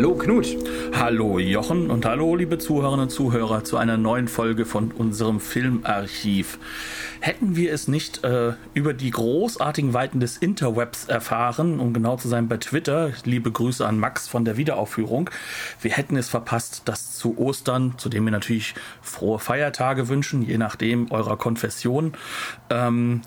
Hallo Knut. Hallo Jochen und hallo liebe Zuhörerinnen und Zuhörer zu einer neuen Folge von unserem Filmarchiv. Hätten wir es nicht äh, über die großartigen Weiten des Interwebs erfahren, um genau zu sein bei Twitter, liebe Grüße an Max von der Wiederaufführung, wir hätten es verpasst, dass zu Ostern, zu dem wir natürlich frohe Feiertage wünschen, je nachdem eurer Konfession, ähm,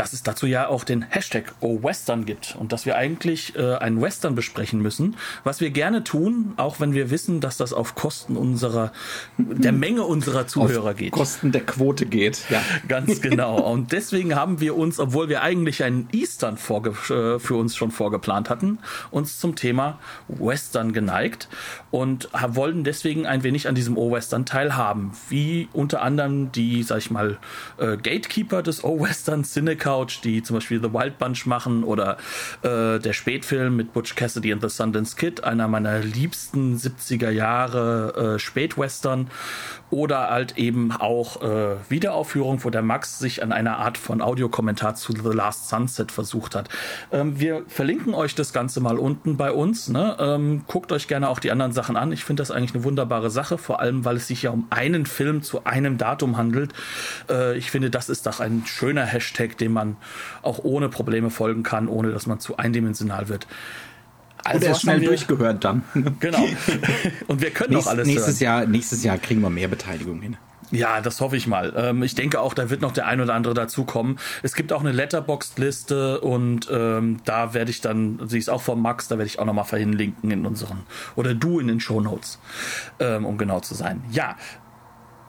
dass es dazu ja auch den Hashtag O-Western gibt und dass wir eigentlich äh, einen Western besprechen müssen, was wir gerne tun, auch wenn wir wissen, dass das auf Kosten unserer, der Menge unserer Zuhörer auf geht. Kosten der Quote geht, ja. Ganz genau. Und deswegen haben wir uns, obwohl wir eigentlich einen Eastern vorge äh, für uns schon vorgeplant hatten, uns zum Thema Western geneigt und wollen deswegen ein wenig an diesem O-Western teilhaben. Wie unter anderem die, sag ich mal, äh, Gatekeeper des O-Western, Cineca Couch, die zum Beispiel The Wild Bunch machen oder äh, der Spätfilm mit Butch Cassidy and the Sundance Kid, einer meiner liebsten 70er Jahre äh, Spätwestern oder halt eben auch äh, Wiederaufführung, wo der Max sich an einer Art von Audiokommentar zu The Last Sunset versucht hat. Ähm, wir verlinken euch das Ganze mal unten bei uns. Ne? Ähm, guckt euch gerne auch die anderen Sachen an. Ich finde das eigentlich eine wunderbare Sache, vor allem weil es sich ja um einen Film zu einem Datum handelt. Äh, ich finde, das ist doch ein schöner Hashtag, dem man auch ohne Probleme folgen kann, ohne dass man zu eindimensional wird. Also Oder schnell wir, durchgehört dann. Genau. Und wir können Nächst, auch alles nächstes hören. Jahr, nächstes Jahr kriegen wir mehr Beteiligung hin. Ja, das hoffe ich mal. Ähm, ich denke auch, da wird noch der ein oder andere dazukommen. Es gibt auch eine Letterboxd-Liste und ähm, da werde ich dann, sie ist auch von Max, da werde ich auch nochmal verlinken in unseren, oder du in den Show Notes, ähm, um genau zu sein. Ja,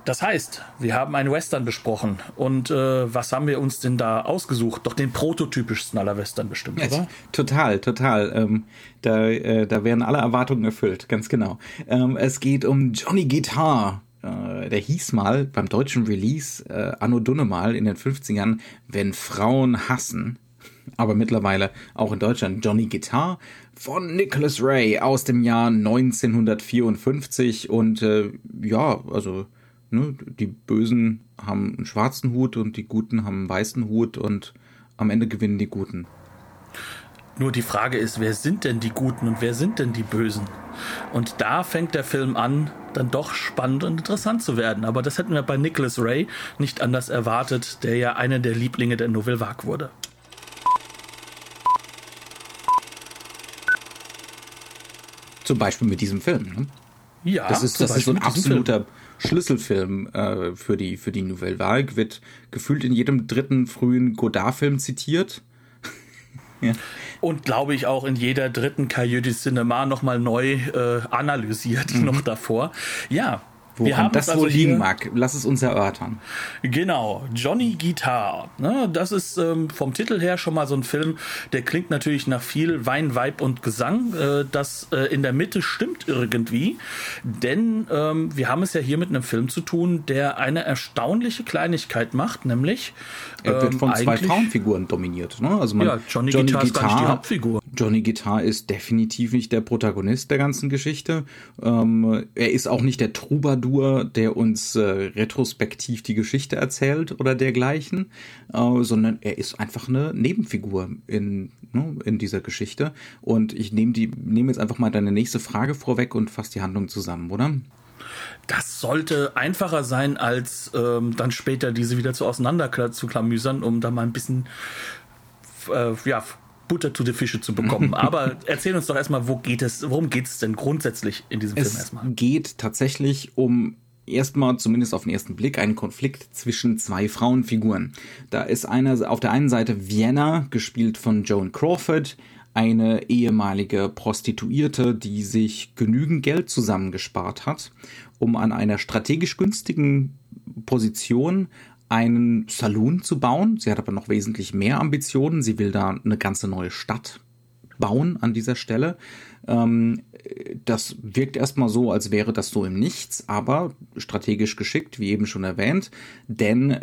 das heißt, wir haben einen Western besprochen. Und äh, was haben wir uns denn da ausgesucht? Doch den prototypischsten aller Western bestimmt, ja, oder? Total, total. Ähm, da, äh, da werden alle Erwartungen erfüllt, ganz genau. Ähm, es geht um Johnny Guitar. Äh, der hieß mal beim deutschen Release äh, Anno Dunnemal in den 50ern, wenn Frauen hassen. Aber mittlerweile auch in Deutschland Johnny Guitar von Nicholas Ray aus dem Jahr 1954. Und äh, ja, also ne, die Bösen haben einen schwarzen Hut und die Guten haben einen weißen Hut und am Ende gewinnen die Guten. Nur die Frage ist, wer sind denn die Guten und wer sind denn die Bösen? Und da fängt der Film an, dann doch spannend und interessant zu werden. Aber das hätten wir bei Nicholas Ray nicht anders erwartet, der ja einer der Lieblinge der Nouvelle Vague wurde. Zum Beispiel mit diesem Film. Ne? Ja, das ist, das ist so ein absoluter Film. Schlüsselfilm äh, für die für die Nouvelle Vague. Wird gefühlt in jedem dritten frühen Godard-Film zitiert. ja. Und glaube ich auch in jeder dritten Cahiers du Cinema nochmal neu äh, analysiert, mhm. noch davor. Ja, Woran das also wohl liegen mag, lass es uns erörtern. Genau, Johnny Guitar. Ne, das ist ähm, vom Titel her schon mal so ein Film, der klingt natürlich nach viel Wein, Weib und Gesang. Äh, das äh, in der Mitte stimmt irgendwie, denn ähm, wir haben es ja hier mit einem Film zu tun, der eine erstaunliche Kleinigkeit macht, nämlich er wird von ähm, zwei Frauenfiguren dominiert. Ne? Also man, ja, Johnny, Johnny Guitar, Guitar ist die Hauptfigur. Johnny Guitar ist definitiv nicht der Protagonist der ganzen Geschichte. Ähm, er ist auch nicht der Troubadour, der uns äh, retrospektiv die Geschichte erzählt oder dergleichen, äh, sondern er ist einfach eine Nebenfigur in, ne, in dieser Geschichte. Und ich nehme die nehme jetzt einfach mal deine nächste Frage vorweg und fasse die Handlung zusammen, oder? Das sollte einfacher sein, als ähm, dann später diese wieder zu auseinander zu klamüsern, um da mal ein bisschen äh, ja, Butter zu den Fische zu bekommen. Aber erzähl uns doch erstmal, wo geht es, worum geht es denn grundsätzlich in diesem es Film erstmal? Es geht tatsächlich um erstmal, zumindest auf den ersten Blick, einen Konflikt zwischen zwei Frauenfiguren. Da ist einer auf der einen Seite Vienna, gespielt von Joan Crawford, eine ehemalige Prostituierte, die sich genügend Geld zusammengespart hat, um an einer strategisch günstigen Position einen Saloon zu bauen. Sie hat aber noch wesentlich mehr Ambitionen. Sie will da eine ganze neue Stadt bauen an dieser Stelle. Ähm, das wirkt erstmal so, als wäre das so im Nichts, aber strategisch geschickt, wie eben schon erwähnt, denn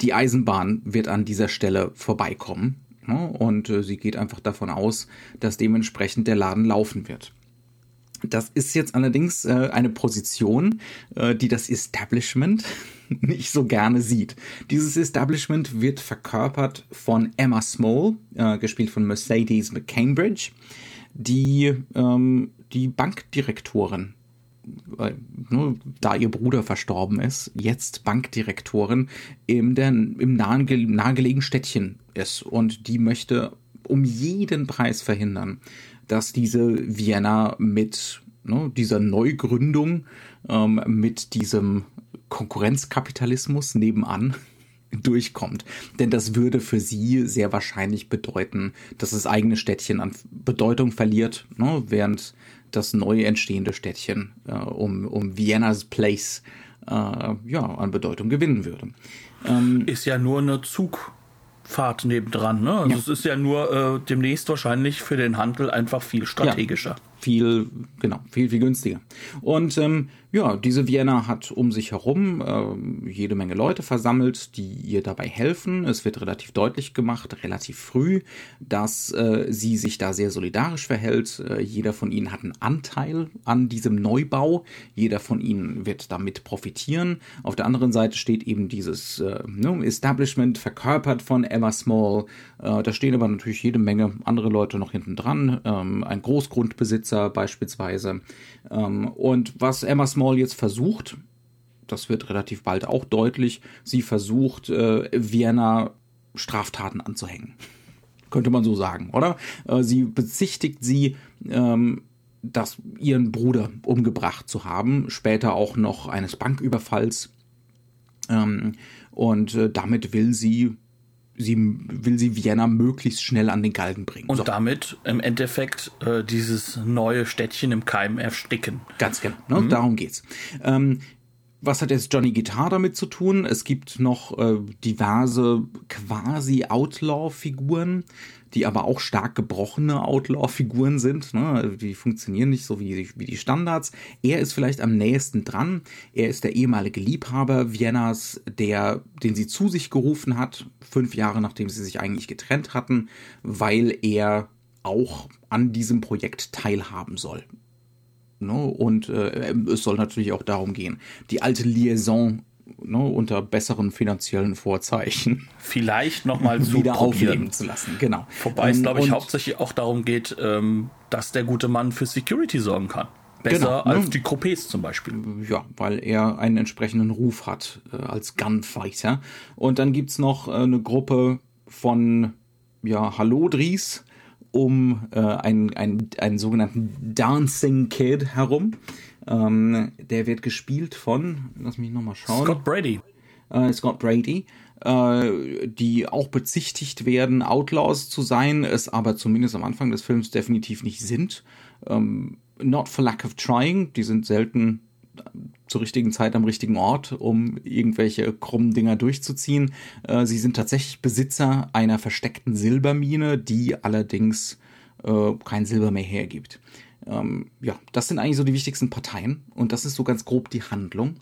die Eisenbahn wird an dieser Stelle vorbeikommen. Ne? Und äh, sie geht einfach davon aus, dass dementsprechend der Laden laufen wird. Das ist jetzt allerdings äh, eine Position, äh, die das Establishment nicht so gerne sieht. Dieses Establishment wird verkörpert von Emma Small, gespielt von Mercedes McCambridge, die ähm, die Bankdirektorin ne, da ihr Bruder verstorben ist, jetzt Bankdirektorin im, der, im nahen, nahegelegenen Städtchen ist. Und die möchte um jeden Preis verhindern, dass diese Vienna mit ne, dieser Neugründung, ähm, mit diesem Konkurrenzkapitalismus nebenan durchkommt. Denn das würde für sie sehr wahrscheinlich bedeuten, dass das eigene Städtchen an Bedeutung verliert, ne, während das neu entstehende Städtchen äh, um, um Vienna's Place äh, ja, an Bedeutung gewinnen würde. Ähm, ist ja nur eine Zugfahrt nebendran. Ne? Also ja. Es ist ja nur äh, demnächst wahrscheinlich für den Handel einfach viel strategischer. Ja, viel, genau, viel, viel günstiger. Und ähm, ja, diese Vienna hat um sich herum äh, jede Menge Leute versammelt, die ihr dabei helfen. Es wird relativ deutlich gemacht, relativ früh, dass äh, sie sich da sehr solidarisch verhält. Äh, jeder von ihnen hat einen Anteil an diesem Neubau. Jeder von ihnen wird damit profitieren. Auf der anderen Seite steht eben dieses äh, ne, Establishment verkörpert von Emma Small. Äh, da stehen aber natürlich jede Menge andere Leute noch hinten dran. Ähm, ein Großgrundbesitzer beispielsweise. Ähm, und was Emma Small jetzt versucht, das wird relativ bald auch deutlich, sie versucht, äh, Vienna Straftaten anzuhängen. Könnte man so sagen, oder? Äh, sie bezichtigt sie, ähm, das, ihren Bruder umgebracht zu haben, später auch noch eines Banküberfalls. Ähm, und äh, damit will sie sie will sie Vienna möglichst schnell an den Galgen bringen. Und so. damit im Endeffekt äh, dieses neue Städtchen im Keim ersticken. Ganz genau, ne? mhm. darum geht's. Ähm, was hat jetzt Johnny Guitar damit zu tun? Es gibt noch äh, diverse quasi Outlaw-Figuren, die aber auch stark gebrochene Outlaw-Figuren sind. Ne? Die funktionieren nicht so wie, wie die Standards. Er ist vielleicht am nächsten dran. Er ist der ehemalige Liebhaber Viennas, der, den sie zu sich gerufen hat, fünf Jahre nachdem sie sich eigentlich getrennt hatten, weil er auch an diesem Projekt teilhaben soll. Ne? Und äh, es soll natürlich auch darum gehen, die alte Liaison ne, unter besseren finanziellen Vorzeichen vielleicht nochmal wieder aufleben zu lassen. Genau. Wobei es, glaube ich, hauptsächlich auch darum geht, ähm, dass der gute Mann für Security sorgen kann. Besser genau, als ne? die Coupés zum Beispiel. Ja, weil er einen entsprechenden Ruf hat äh, als Gunfighter. Und dann gibt's noch äh, eine Gruppe von ja, Hallodris um äh, einen, einen, einen sogenannten Dancing Kid herum. Ähm, der wird gespielt von, lass mich nochmal schauen. Scott Brady. Äh, Scott Brady, äh, die auch bezichtigt werden, Outlaws zu sein, es aber zumindest am Anfang des Films definitiv nicht sind. Ähm, not for lack of trying, die sind selten zur richtigen Zeit am richtigen Ort, um irgendwelche krummen Dinger durchzuziehen. Äh, sie sind tatsächlich Besitzer einer versteckten Silbermine, die allerdings äh, kein Silber mehr hergibt. Ähm, ja, das sind eigentlich so die wichtigsten Parteien und das ist so ganz grob die Handlung.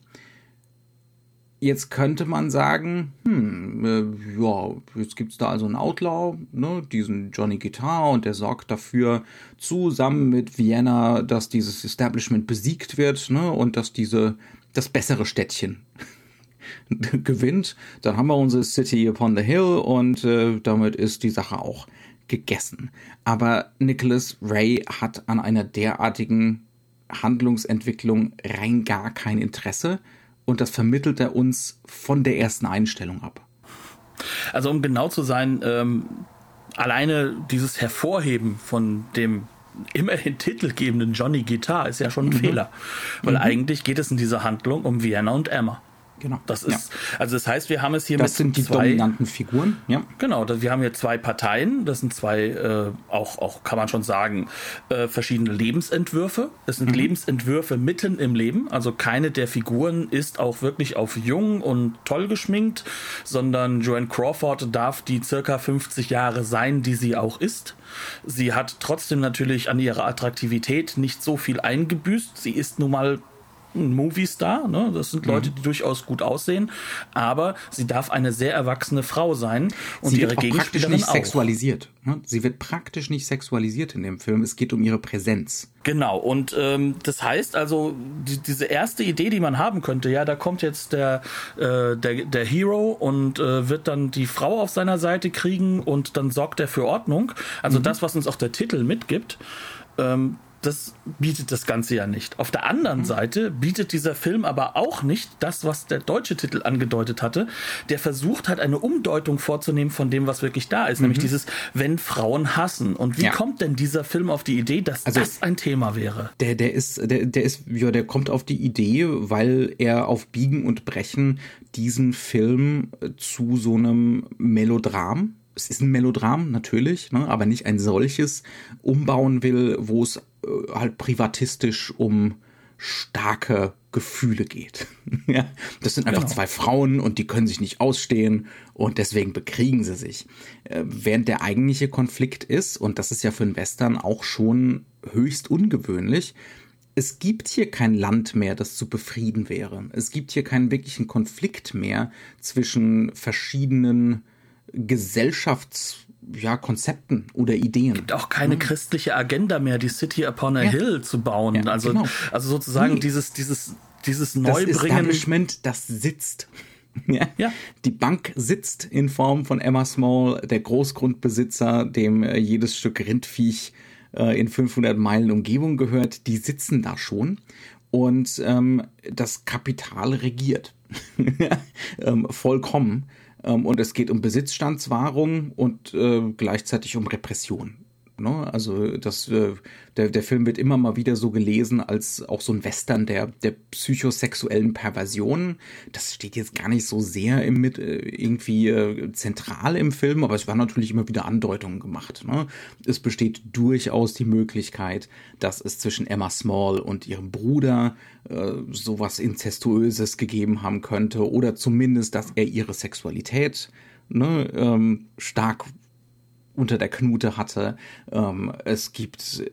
Jetzt könnte man sagen, hm, äh, ja, jetzt gibt's da also einen Outlaw, ne, diesen Johnny Guitar und der sorgt dafür zusammen mit Vienna, dass dieses Establishment besiegt wird, ne, und dass diese das bessere Städtchen gewinnt. Dann haben wir unsere City upon the Hill und äh, damit ist die Sache auch gegessen. Aber Nicholas Ray hat an einer derartigen Handlungsentwicklung rein gar kein Interesse und das vermittelt er uns von der ersten Einstellung ab. Also um genau zu sein, ähm, alleine dieses Hervorheben von dem immerhin titelgebenden Johnny Guitar ist ja schon ein mhm. Fehler. Weil mhm. eigentlich geht es in dieser Handlung um Vienna und Emma. Genau. Das ist, ja. also das heißt, wir haben es hier das mit sind die zwei, dominanten Figuren. Ja. Genau, wir haben hier zwei Parteien. Das sind zwei, äh, auch, auch kann man schon sagen, äh, verschiedene Lebensentwürfe. Das sind mhm. Lebensentwürfe mitten im Leben. Also keine der Figuren ist auch wirklich auf jung und toll geschminkt, sondern Joanne Crawford darf die circa 50 Jahre sein, die sie auch ist. Sie hat trotzdem natürlich an ihrer Attraktivität nicht so viel eingebüßt. Sie ist nun mal ein Movie-Star, ne? das sind Leute, die durchaus gut aussehen, aber sie darf eine sehr erwachsene Frau sein und sie ihre wird auch praktisch nicht auch. sexualisiert. Ne? Sie wird praktisch nicht sexualisiert in dem Film. Es geht um ihre Präsenz. Genau, und ähm, das heißt also, die, diese erste Idee, die man haben könnte, ja, da kommt jetzt der, äh, der, der Hero und äh, wird dann die Frau auf seiner Seite kriegen und dann sorgt er für Ordnung. Also mhm. das, was uns auch der Titel mitgibt. Ähm, das bietet das Ganze ja nicht. Auf der anderen mhm. Seite bietet dieser Film aber auch nicht das, was der deutsche Titel angedeutet hatte. Der versucht hat, eine Umdeutung vorzunehmen von dem, was wirklich da ist, mhm. nämlich dieses, wenn Frauen hassen. Und wie ja. kommt denn dieser Film auf die Idee, dass also, das ein Thema wäre? Der, der ist, der, der ist, ja, der kommt auf die Idee, weil er auf Biegen und Brechen diesen Film zu so einem Melodram es ist ein Melodram natürlich, ne, aber nicht ein solches umbauen will, wo es äh, halt privatistisch um starke Gefühle geht. ja, das sind einfach genau. zwei Frauen und die können sich nicht ausstehen und deswegen bekriegen sie sich. Äh, während der eigentliche Konflikt ist, und das ist ja für einen Western auch schon höchst ungewöhnlich, es gibt hier kein Land mehr, das zu befrieden wäre. Es gibt hier keinen wirklichen Konflikt mehr zwischen verschiedenen Gesellschafts ja, Konzepten oder Ideen. Es gibt auch keine hm. christliche Agenda mehr, die City upon a ja. Hill zu bauen. Ja, also, genau. also sozusagen nee. dieses, dieses, dieses Neubringen. Das Establishment, das sitzt. Ja. ja. Die Bank sitzt in Form von Emma Small, der Großgrundbesitzer, dem äh, jedes Stück Rindviech äh, in 500 Meilen Umgebung gehört, die sitzen da schon und ähm, das Kapital regiert. ähm, vollkommen. Ähm, und es geht um Besitzstandswahrung und äh, gleichzeitig um Repression. Ne? Also das, äh, der, der Film wird immer mal wieder so gelesen als auch so ein Western der, der psychosexuellen Perversion. Das steht jetzt gar nicht so sehr im, äh, irgendwie äh, zentral im Film, aber es werden natürlich immer wieder Andeutungen gemacht. Ne? Es besteht durchaus die Möglichkeit, dass es zwischen Emma Small und ihrem Bruder äh, sowas Inzestuöses gegeben haben könnte oder zumindest, dass er ihre Sexualität ne, ähm, stark unter der Knute hatte. Ähm, es gibt,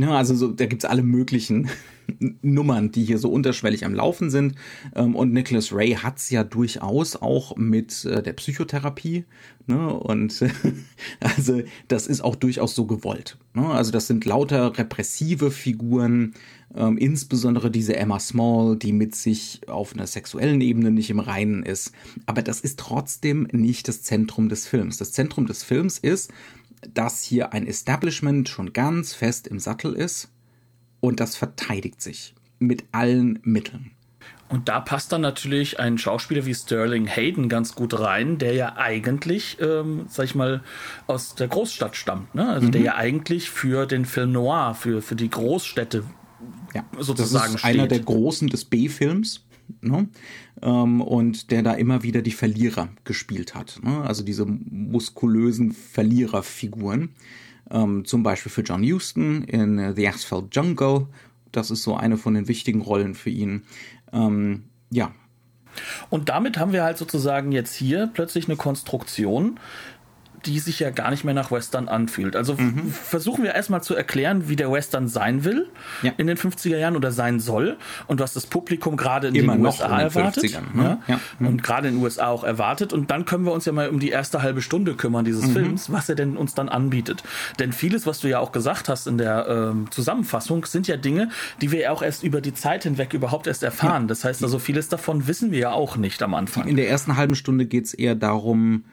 ne, also so, da gibt's alle möglichen Nummern, die hier so unterschwellig am Laufen sind. Ähm, und Nicholas Ray hat's ja durchaus auch mit äh, der Psychotherapie. Ne? Und also das ist auch durchaus so gewollt. Ne? Also das sind lauter repressive Figuren, ähm, insbesondere diese Emma Small, die mit sich auf einer sexuellen Ebene nicht im Reinen ist. Aber das ist trotzdem nicht das Zentrum des Films. Das Zentrum des Films ist, dass hier ein Establishment schon ganz fest im Sattel ist und das verteidigt sich mit allen Mitteln. Und da passt dann natürlich ein Schauspieler wie Sterling Hayden ganz gut rein, der ja eigentlich, ähm, sag ich mal, aus der Großstadt stammt. Ne? Also mhm. der ja eigentlich für den Film Noir, für, für die Großstädte ja, sozusagen das ist einer der Großen des B-Films. Ne? Ähm, und der da immer wieder die Verlierer gespielt hat. Ne? Also diese muskulösen Verliererfiguren. Ähm, zum Beispiel für John Huston in The Asphalt Jungle. Das ist so eine von den wichtigen Rollen für ihn. Ähm, ja. Und damit haben wir halt sozusagen jetzt hier plötzlich eine Konstruktion, die sich ja gar nicht mehr nach Western anfühlt. Also mhm. versuchen wir erstmal zu erklären, wie der Western sein will ja. in den 50er Jahren oder sein soll und was das Publikum gerade in Immer den USA in den erwartet. Ne? Ja? Ja. Mhm. Und gerade in den USA auch erwartet. Und dann können wir uns ja mal um die erste halbe Stunde kümmern dieses mhm. Films, was er denn uns dann anbietet. Denn vieles, was du ja auch gesagt hast in der ähm, Zusammenfassung, sind ja Dinge, die wir ja auch erst über die Zeit hinweg überhaupt erst erfahren. Das heißt also, vieles davon wissen wir ja auch nicht am Anfang. In der ersten halben Stunde geht es eher darum,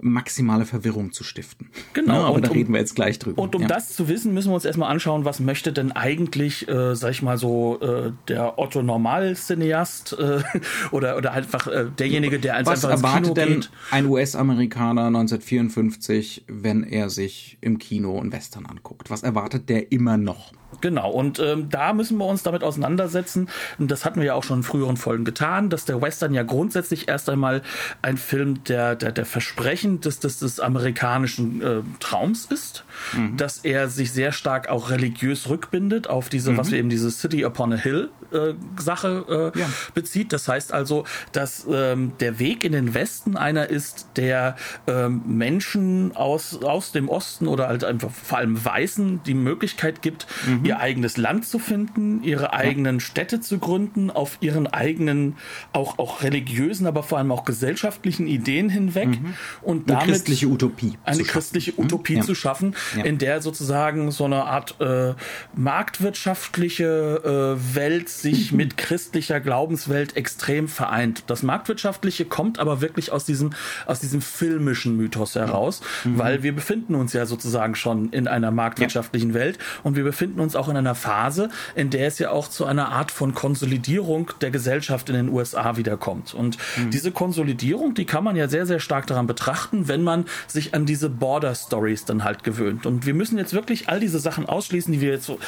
maximale Verwirrung zu stiften. Genau. Ja, aber und da reden wir jetzt gleich drüber. Und um ja. das zu wissen, müssen wir uns erstmal anschauen, was möchte denn eigentlich, äh, sag ich mal so, äh, der Otto Normal-Cineast äh, oder, oder einfach äh, derjenige, der was einfach ins Kino denn geht. ein US-Amerikaner 1954, wenn er sich im Kino einen Western anguckt? Was erwartet der immer noch? Genau, und ähm, da müssen wir uns damit auseinandersetzen. Und das hatten wir ja auch schon in früheren Folgen getan, dass der Western ja grundsätzlich erst einmal ein Film der, der, der Versprechen des, des, des amerikanischen äh, Traums ist, mhm. dass er sich sehr stark auch religiös rückbindet auf diese, mhm. was wir eben diese City upon a Hill äh, Sache äh, ja. bezieht. Das heißt also, dass ähm, der Weg in den Westen einer ist, der ähm, Menschen aus, aus dem Osten oder halt einfach vor allem Weißen die Möglichkeit gibt, mhm. Ihr eigenes Land zu finden, ihre eigenen ja. Städte zu gründen, auf ihren eigenen, auch, auch religiösen, aber vor allem auch gesellschaftlichen Ideen hinweg mhm. und damit eine christliche Utopie. Eine christliche schaffen. Mhm. Utopie ja. zu schaffen, in der sozusagen so eine Art äh, marktwirtschaftliche äh, Welt sich mit christlicher Glaubenswelt extrem vereint. Das Marktwirtschaftliche kommt aber wirklich aus diesem, aus diesem filmischen Mythos heraus, mhm. weil wir befinden uns ja sozusagen schon in einer marktwirtschaftlichen ja. Welt und wir befinden uns auch in einer Phase, in der es ja auch zu einer Art von Konsolidierung der Gesellschaft in den USA wiederkommt. Und mhm. diese Konsolidierung, die kann man ja sehr, sehr stark daran betrachten, wenn man sich an diese Border Stories dann halt gewöhnt. Und wir müssen jetzt wirklich all diese Sachen ausschließen, die wir jetzt so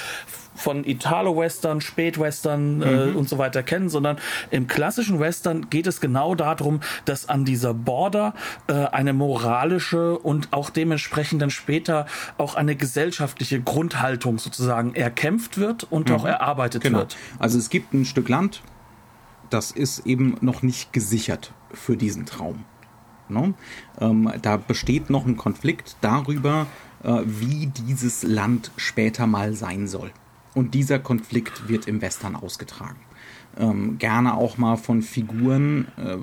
von Italo-Western, Spätwestern äh, mhm. und so weiter kennen, sondern im klassischen Western geht es genau darum, dass an dieser Border äh, eine moralische und auch dementsprechend dann später auch eine gesellschaftliche Grundhaltung sozusagen erkämpft wird und mhm. auch erarbeitet genau. wird. Also es gibt ein Stück Land, das ist eben noch nicht gesichert für diesen Traum. No? Ähm, da besteht noch ein Konflikt darüber, äh, wie dieses Land später mal sein soll. Und dieser Konflikt wird im Western ausgetragen. Ähm, gerne auch mal von Figuren, äh,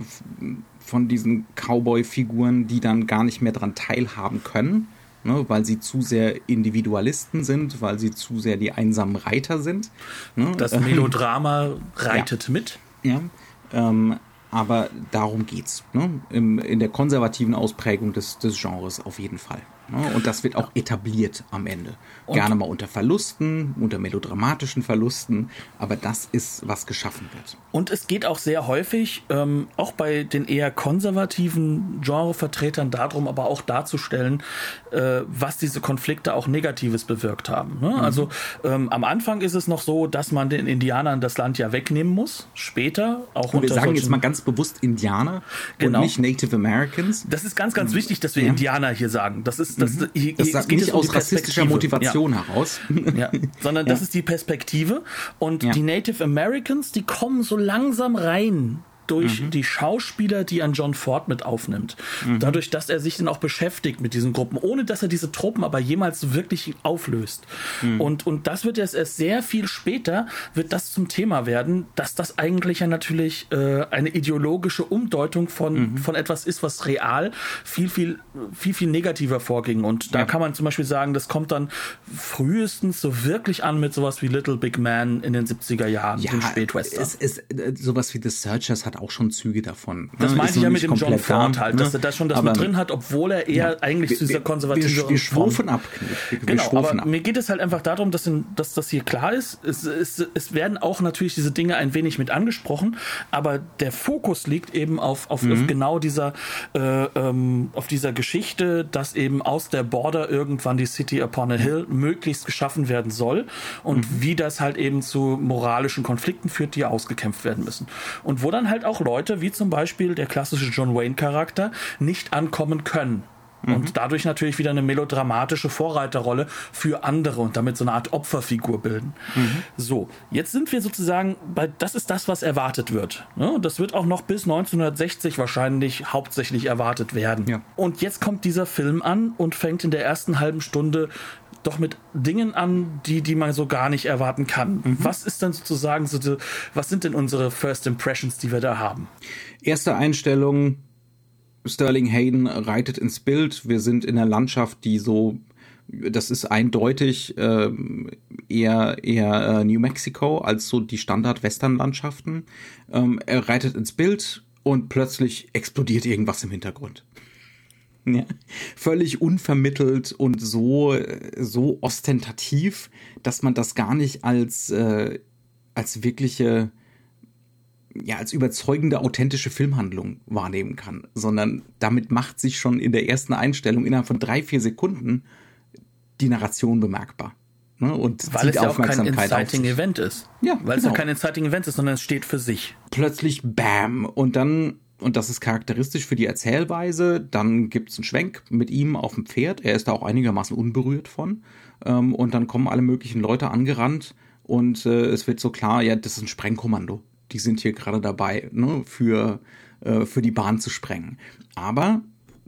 von diesen Cowboy-Figuren, die dann gar nicht mehr daran teilhaben können, ne, weil sie zu sehr Individualisten sind, weil sie zu sehr die einsamen Reiter sind. Ne? Das Melodrama reitet ja. mit. Ja. Ähm, aber darum geht's. Ne? Im, in der konservativen Ausprägung des, des Genres auf jeden Fall. Ne? Und das wird auch etabliert am Ende. Und Gerne mal unter Verlusten, unter melodramatischen Verlusten, aber das ist, was geschaffen wird. Und es geht auch sehr häufig, ähm, auch bei den eher konservativen Genrevertretern, darum, aber auch darzustellen, äh, was diese Konflikte auch Negatives bewirkt haben. Ne? Mhm. Also ähm, am Anfang ist es noch so, dass man den Indianern das Land ja wegnehmen muss. Später auch und Wir sagen jetzt mal ganz bewusst Indianer genau. und nicht Native Americans. Das ist ganz, ganz wichtig, dass wir ja. Indianer hier sagen. Das ist das, mhm. hier, das geht nicht aus um rassistischer Motivation ja. heraus. Ja. Sondern das ist die Perspektive. Und die Native Americans, die kommen so langsam rein durch mhm. die Schauspieler, die an John Ford mit aufnimmt. Mhm. Dadurch, dass er sich dann auch beschäftigt mit diesen Gruppen, ohne dass er diese Truppen aber jemals wirklich auflöst. Mhm. Und, und das wird jetzt erst sehr viel später, wird das zum Thema werden, dass das eigentlich ja natürlich äh, eine ideologische Umdeutung von, mhm. von etwas ist, was real viel, viel, viel, viel negativer vorging. Und da ja. kann man zum Beispiel sagen, das kommt dann frühestens so wirklich an mit sowas wie Little Big Man in den 70er Jahren, ja, den Spätwestern. Es, es, äh, sowas wie The Searchers hat auch schon Züge davon. Das ne? meinte ich ja mit dem John Ford halt, dass ne? er das schon das aber, mit drin hat, obwohl er eher ja, eigentlich wir, zu dieser konservativen Wir, wir schwufen ab. Wir, genau, wir aber ab. mir geht es halt einfach darum, dass, in, dass das hier klar ist. Es, es, es werden auch natürlich diese Dinge ein wenig mit angesprochen, aber der Fokus liegt eben auf, auf, mhm. auf genau dieser, äh, ähm, auf dieser Geschichte, dass eben aus der Border irgendwann die City upon a Hill möglichst geschaffen werden soll und mhm. wie das halt eben zu moralischen Konflikten führt, die ausgekämpft werden müssen. Und wo dann halt auch Leute, wie zum Beispiel der klassische John Wayne-Charakter, nicht ankommen können. Und mhm. dadurch natürlich wieder eine melodramatische Vorreiterrolle für andere und damit so eine Art Opferfigur bilden. Mhm. So, jetzt sind wir sozusagen bei, das ist das, was erwartet wird. Ne? Und das wird auch noch bis 1960 wahrscheinlich hauptsächlich erwartet werden. Ja. Und jetzt kommt dieser Film an und fängt in der ersten halben Stunde doch mit Dingen an, die, die man so gar nicht erwarten kann. Mhm. Was ist dann sozusagen so, die, was sind denn unsere First Impressions, die wir da haben? Erste Einstellung, Sterling Hayden reitet ins Bild. Wir sind in einer Landschaft, die so, das ist eindeutig äh, eher, eher äh, New Mexico als so die Standard-Western-Landschaften. Ähm, er reitet ins Bild und plötzlich explodiert irgendwas im Hintergrund. Ja. Völlig unvermittelt und so, so ostentativ, dass man das gar nicht als, äh, als wirkliche, ja, als überzeugende, authentische Filmhandlung wahrnehmen kann, sondern damit macht sich schon in der ersten Einstellung innerhalb von drei, vier Sekunden die Narration bemerkbar. Ne? Und weil es ja auch kein Inciting. Event ist. Ja, weil es ja genau. kein Inciting Event ist, sondern es steht für sich. plötzlich Bam und dann und das ist charakteristisch für die Erzählweise. Dann gibt's einen Schwenk mit ihm auf dem Pferd. Er ist da auch einigermaßen unberührt von. Ähm, und dann kommen alle möglichen Leute angerannt und äh, es wird so klar, ja, das ist ein Sprengkommando. Die sind hier gerade dabei, ne, für, äh, für die Bahn zu sprengen. Aber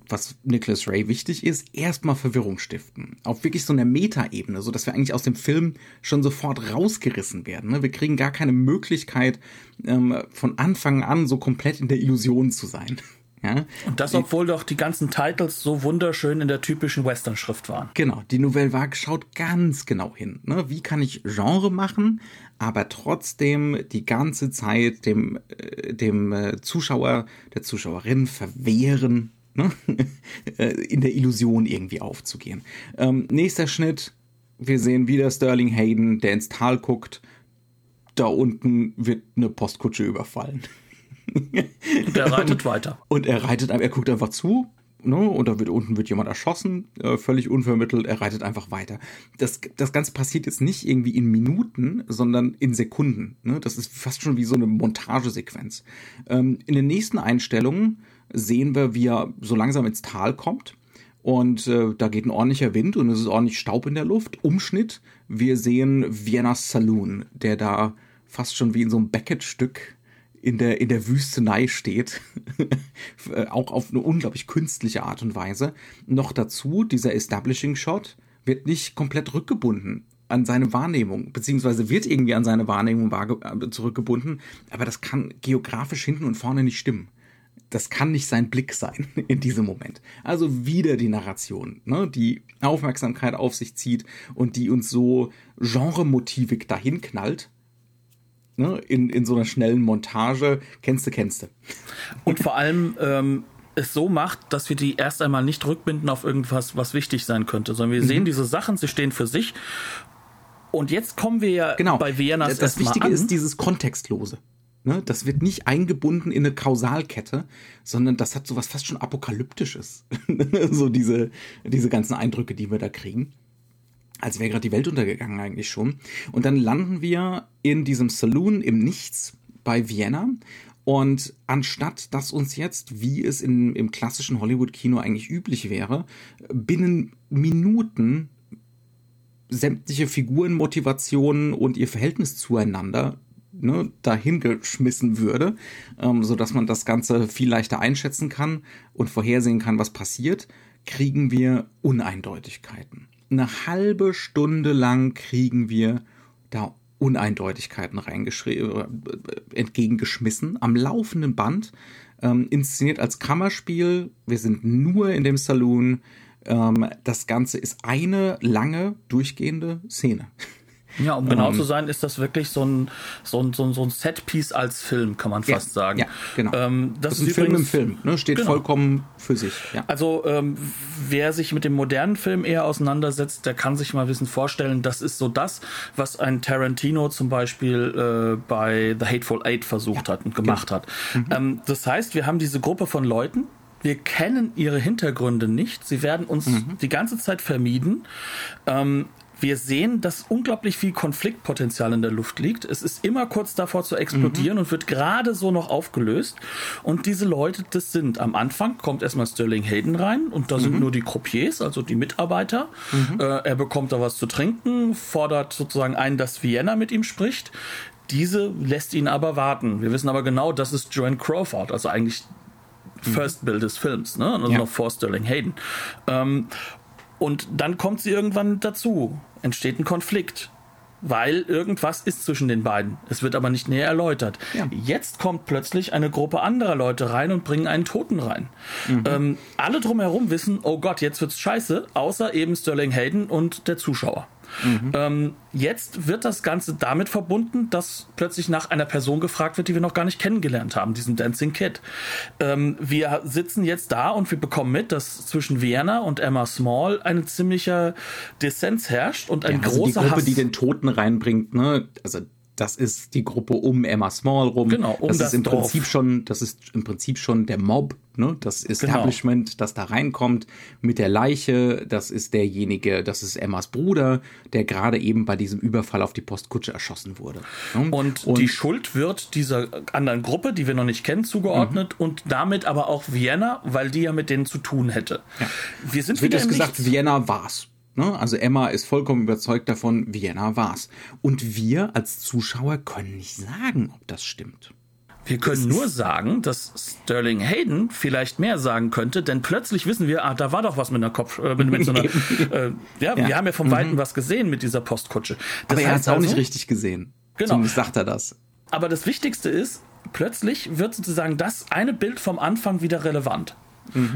was Nicholas Ray wichtig ist, erstmal Verwirrung stiften. Auf wirklich so einer Metaebene, so dass wir eigentlich aus dem Film schon sofort rausgerissen werden. ne? Wir kriegen gar keine Möglichkeit, ähm, von Anfang an so komplett in der Illusion zu sein. Ja? Und das, obwohl doch die ganzen Titles so wunderschön in der typischen Western-Schrift waren. Genau, die Nouvelle Vague schaut ganz genau hin. Ne? Wie kann ich Genre machen, aber trotzdem die ganze Zeit dem, äh, dem äh, Zuschauer, der Zuschauerin verwehren, ne? äh, in der Illusion irgendwie aufzugehen. Ähm, nächster Schnitt, wir sehen wieder Sterling Hayden, der ins Tal guckt. Da unten wird eine Postkutsche überfallen. Und er reitet weiter. Und er reitet, er guckt einfach zu, ne, und da wird unten wird jemand erschossen, äh, völlig unvermittelt, er reitet einfach weiter. Das, das Ganze passiert jetzt nicht irgendwie in Minuten, sondern in Sekunden. Ne? Das ist fast schon wie so eine Montagesequenz. Ähm, in den nächsten Einstellungen sehen wir, wie er so langsam ins Tal kommt. Und äh, da geht ein ordentlicher Wind und es ist ordentlich Staub in der Luft. Umschnitt, wir sehen Vienna Saloon, der da fast schon wie in so einem Beckett-Stück in der, in der Wüstenei steht. Äh, auch auf eine unglaublich künstliche Art und Weise. Noch dazu, dieser Establishing Shot wird nicht komplett rückgebunden an seine Wahrnehmung, beziehungsweise wird irgendwie an seine Wahrnehmung äh, zurückgebunden, aber das kann geografisch hinten und vorne nicht stimmen. Das kann nicht sein Blick sein in diesem Moment. Also wieder die Narration, ne, die Aufmerksamkeit auf sich zieht und die uns so genremotivik dahin knallt, ne, in, in so einer schnellen Montage. Kennst du, kennst du. Und vor allem ähm, es so macht, dass wir die erst einmal nicht rückbinden auf irgendwas, was wichtig sein könnte, sondern wir sehen diese Sachen, sie stehen für sich. Und jetzt kommen wir ja Genau. bei Viennas das erstmal Wichtige an. ist dieses Kontextlose. Ne? Das wird nicht eingebunden in eine Kausalkette, sondern das hat sowas fast schon Apokalyptisches. so diese, diese ganzen Eindrücke, die wir da kriegen. Als wäre gerade die Welt untergegangen eigentlich schon. Und dann landen wir in diesem Saloon im Nichts bei Vienna. Und anstatt dass uns jetzt, wie es in, im klassischen Hollywood-Kino eigentlich üblich wäre, binnen Minuten sämtliche Figurenmotivationen und ihr Verhältnis zueinander ne, dahingeschmissen würde, ähm, so dass man das Ganze viel leichter einschätzen kann und vorhersehen kann, was passiert, kriegen wir Uneindeutigkeiten. Eine halbe Stunde lang kriegen wir da Uneindeutigkeiten reingeschrieben, äh, entgegengeschmissen, am laufenden Band, ähm, inszeniert als Kammerspiel. Wir sind nur in dem Saloon. Ähm, das Ganze ist eine lange, durchgehende Szene. Ja, um genau zu sein, ist das wirklich so ein, so ein, so ein, so ein Setpiece als Film, kann man fast sagen. Ja, genau. Ähm, das, das ist ein ist Film im übrigens, Film, ne? steht Genau. vollkommen für sich. Ja. Also ähm, wer sich mit dem modernen Film eher auseinandersetzt, der kann sich mal ein bisschen vorstellen, das ist so das, was ein Tarantino zum Beispiel äh, bei The Hateful Eight versucht hat und gemacht hat. Ähm, das heißt, wir haben diese Gruppe von Leuten, wir kennen ihre Hintergründe nicht, sie werden uns die ganze Zeit vermieden. Ähm, wir sehen, dass unglaublich viel Konfliktpotenzial in der Luft liegt. Es ist immer kurz davor zu explodieren und wird gerade so noch aufgelöst. Und diese Leute, das sind am Anfang kommt erstmal Sterling Hayden rein und da sind nur die Croupiers, also die Mitarbeiter. Äh, er bekommt da was zu trinken, fordert sozusagen ein, dass Vienna mit ihm spricht. Diese lässt ihn aber warten. Wir wissen aber genau, das ist Joanne Crawford, also eigentlich First Bill des Films, ne? Also Ja. noch vor Sterling Hayden. Ähm, und dann kommt sie irgendwann dazu, entsteht ein Konflikt. Weil irgendwas ist zwischen den beiden. Es wird aber nicht näher erläutert. Ja. Jetzt kommt plötzlich eine Gruppe anderer Leute rein und bringen einen Toten rein. Ähm, alle drumherum wissen, oh Gott, jetzt wird's scheiße, außer eben Sterling Hayden und der Zuschauer. Ähm, jetzt wird das Ganze damit verbunden, dass plötzlich nach einer Person gefragt wird, die wir noch gar nicht kennengelernt haben, diesem Dancing Kid. Ähm, wir sitzen jetzt da und wir bekommen mit, dass zwischen Vienna und Emma Small ein ziemlicher Dissens herrscht und ein also die großer Gruppe, Hass. die den Toten reinbringt, ne, also das ist die Gruppe um Emma Small rum. Genau, um das, das ist im Dorf. Prinzip schon, das ist im Prinzip schon der Mob, ne? Das Genau. Establishment, das da reinkommt mit der Leiche. Das ist derjenige, das ist Emmas Bruder, der gerade eben bei diesem Überfall auf die Postkutsche erschossen wurde. ne? Und, die Schuld wird dieser anderen Gruppe, die wir noch nicht kennen, zugeordnet Mhm. und damit aber auch Vienna, weil die ja mit denen zu tun hätte. Wir sind Es wird wieder im gesagt, Nichts. Vienna war's. Ne? Also Emma ist vollkommen überzeugt davon, Vienna war's. Und wir als Zuschauer können nicht sagen, ob das stimmt. Wir können nur sagen, dass Sterling Hayden vielleicht mehr sagen könnte, denn plötzlich wissen wir, ah, da war doch was mit einer Kopf, äh, mit, mit so einer, äh, ja, wir haben ja vom Weiten was gesehen mit dieser Postkutsche. Das Mhm. Aber er hat es auch also- nicht richtig gesehen. Genau. Zumindest sagt er das. Aber das Wichtigste ist, plötzlich wird sozusagen das eine Bild vom Anfang wieder relevant.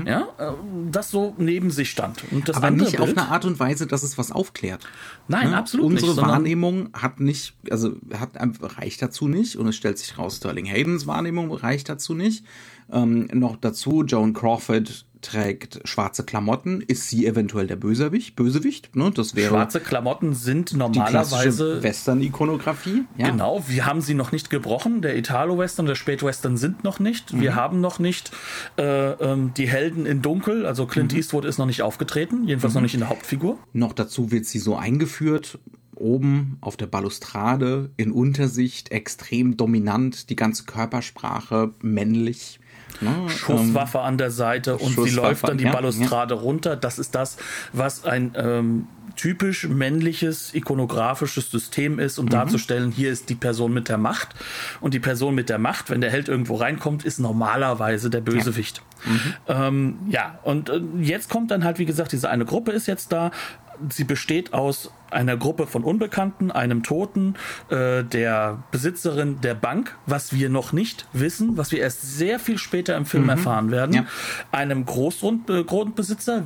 Ja, äh, das so neben sich stand. Und das Mhm. Aber andere nicht Bild, auf eine Art und Weise, dass es was aufklärt. Nein, Ne? absolut Unsere nicht. sondern- Wahrnehmung hat nicht, also hat reicht dazu nicht und es stellt sich raus, Sterling Haydens Wahrnehmung reicht dazu nicht. Ähm, noch dazu, Joan Crawford trägt schwarze Klamotten. Ist sie eventuell der Bösewicht? Bösewicht? Ne? Das wäre Schwarze Klamotten sind normalerweise Western-Ikonografie. Ja? Genau, wir haben sie noch nicht gebrochen. Der Italo-Western, der Spätwestern sind noch nicht. Mhm. Wir haben noch nicht äh, ähm, die Helden in Dunkel. Also Clint Mhm. Eastwood ist noch nicht aufgetreten, jedenfalls noch nicht in der Hauptfigur. Noch dazu wird sie so eingeführt, oben auf der Balustrade, in Untersicht, extrem dominant, die ganze Körpersprache männlich. Ne? Schusswaffe an der Seite und sie läuft dann die ja, Balustrade runter. Das ist das, was ein ähm, typisch männliches ikonografisches System ist, Mhm. um darzustellen, hier ist die Person mit der Macht. Und die Person mit der Macht, wenn der Held irgendwo reinkommt, ist normalerweise der Bösewicht. Ähm, ja, und äh, jetzt kommt dann halt, wie gesagt, diese eine Gruppe ist jetzt da. Sie besteht aus einer Gruppe von Unbekannten, einem Toten, äh, der Besitzerin der Bank, was wir noch nicht wissen, was wir erst sehr viel später im Film erfahren werden, Ja. einem Großgrund, äh,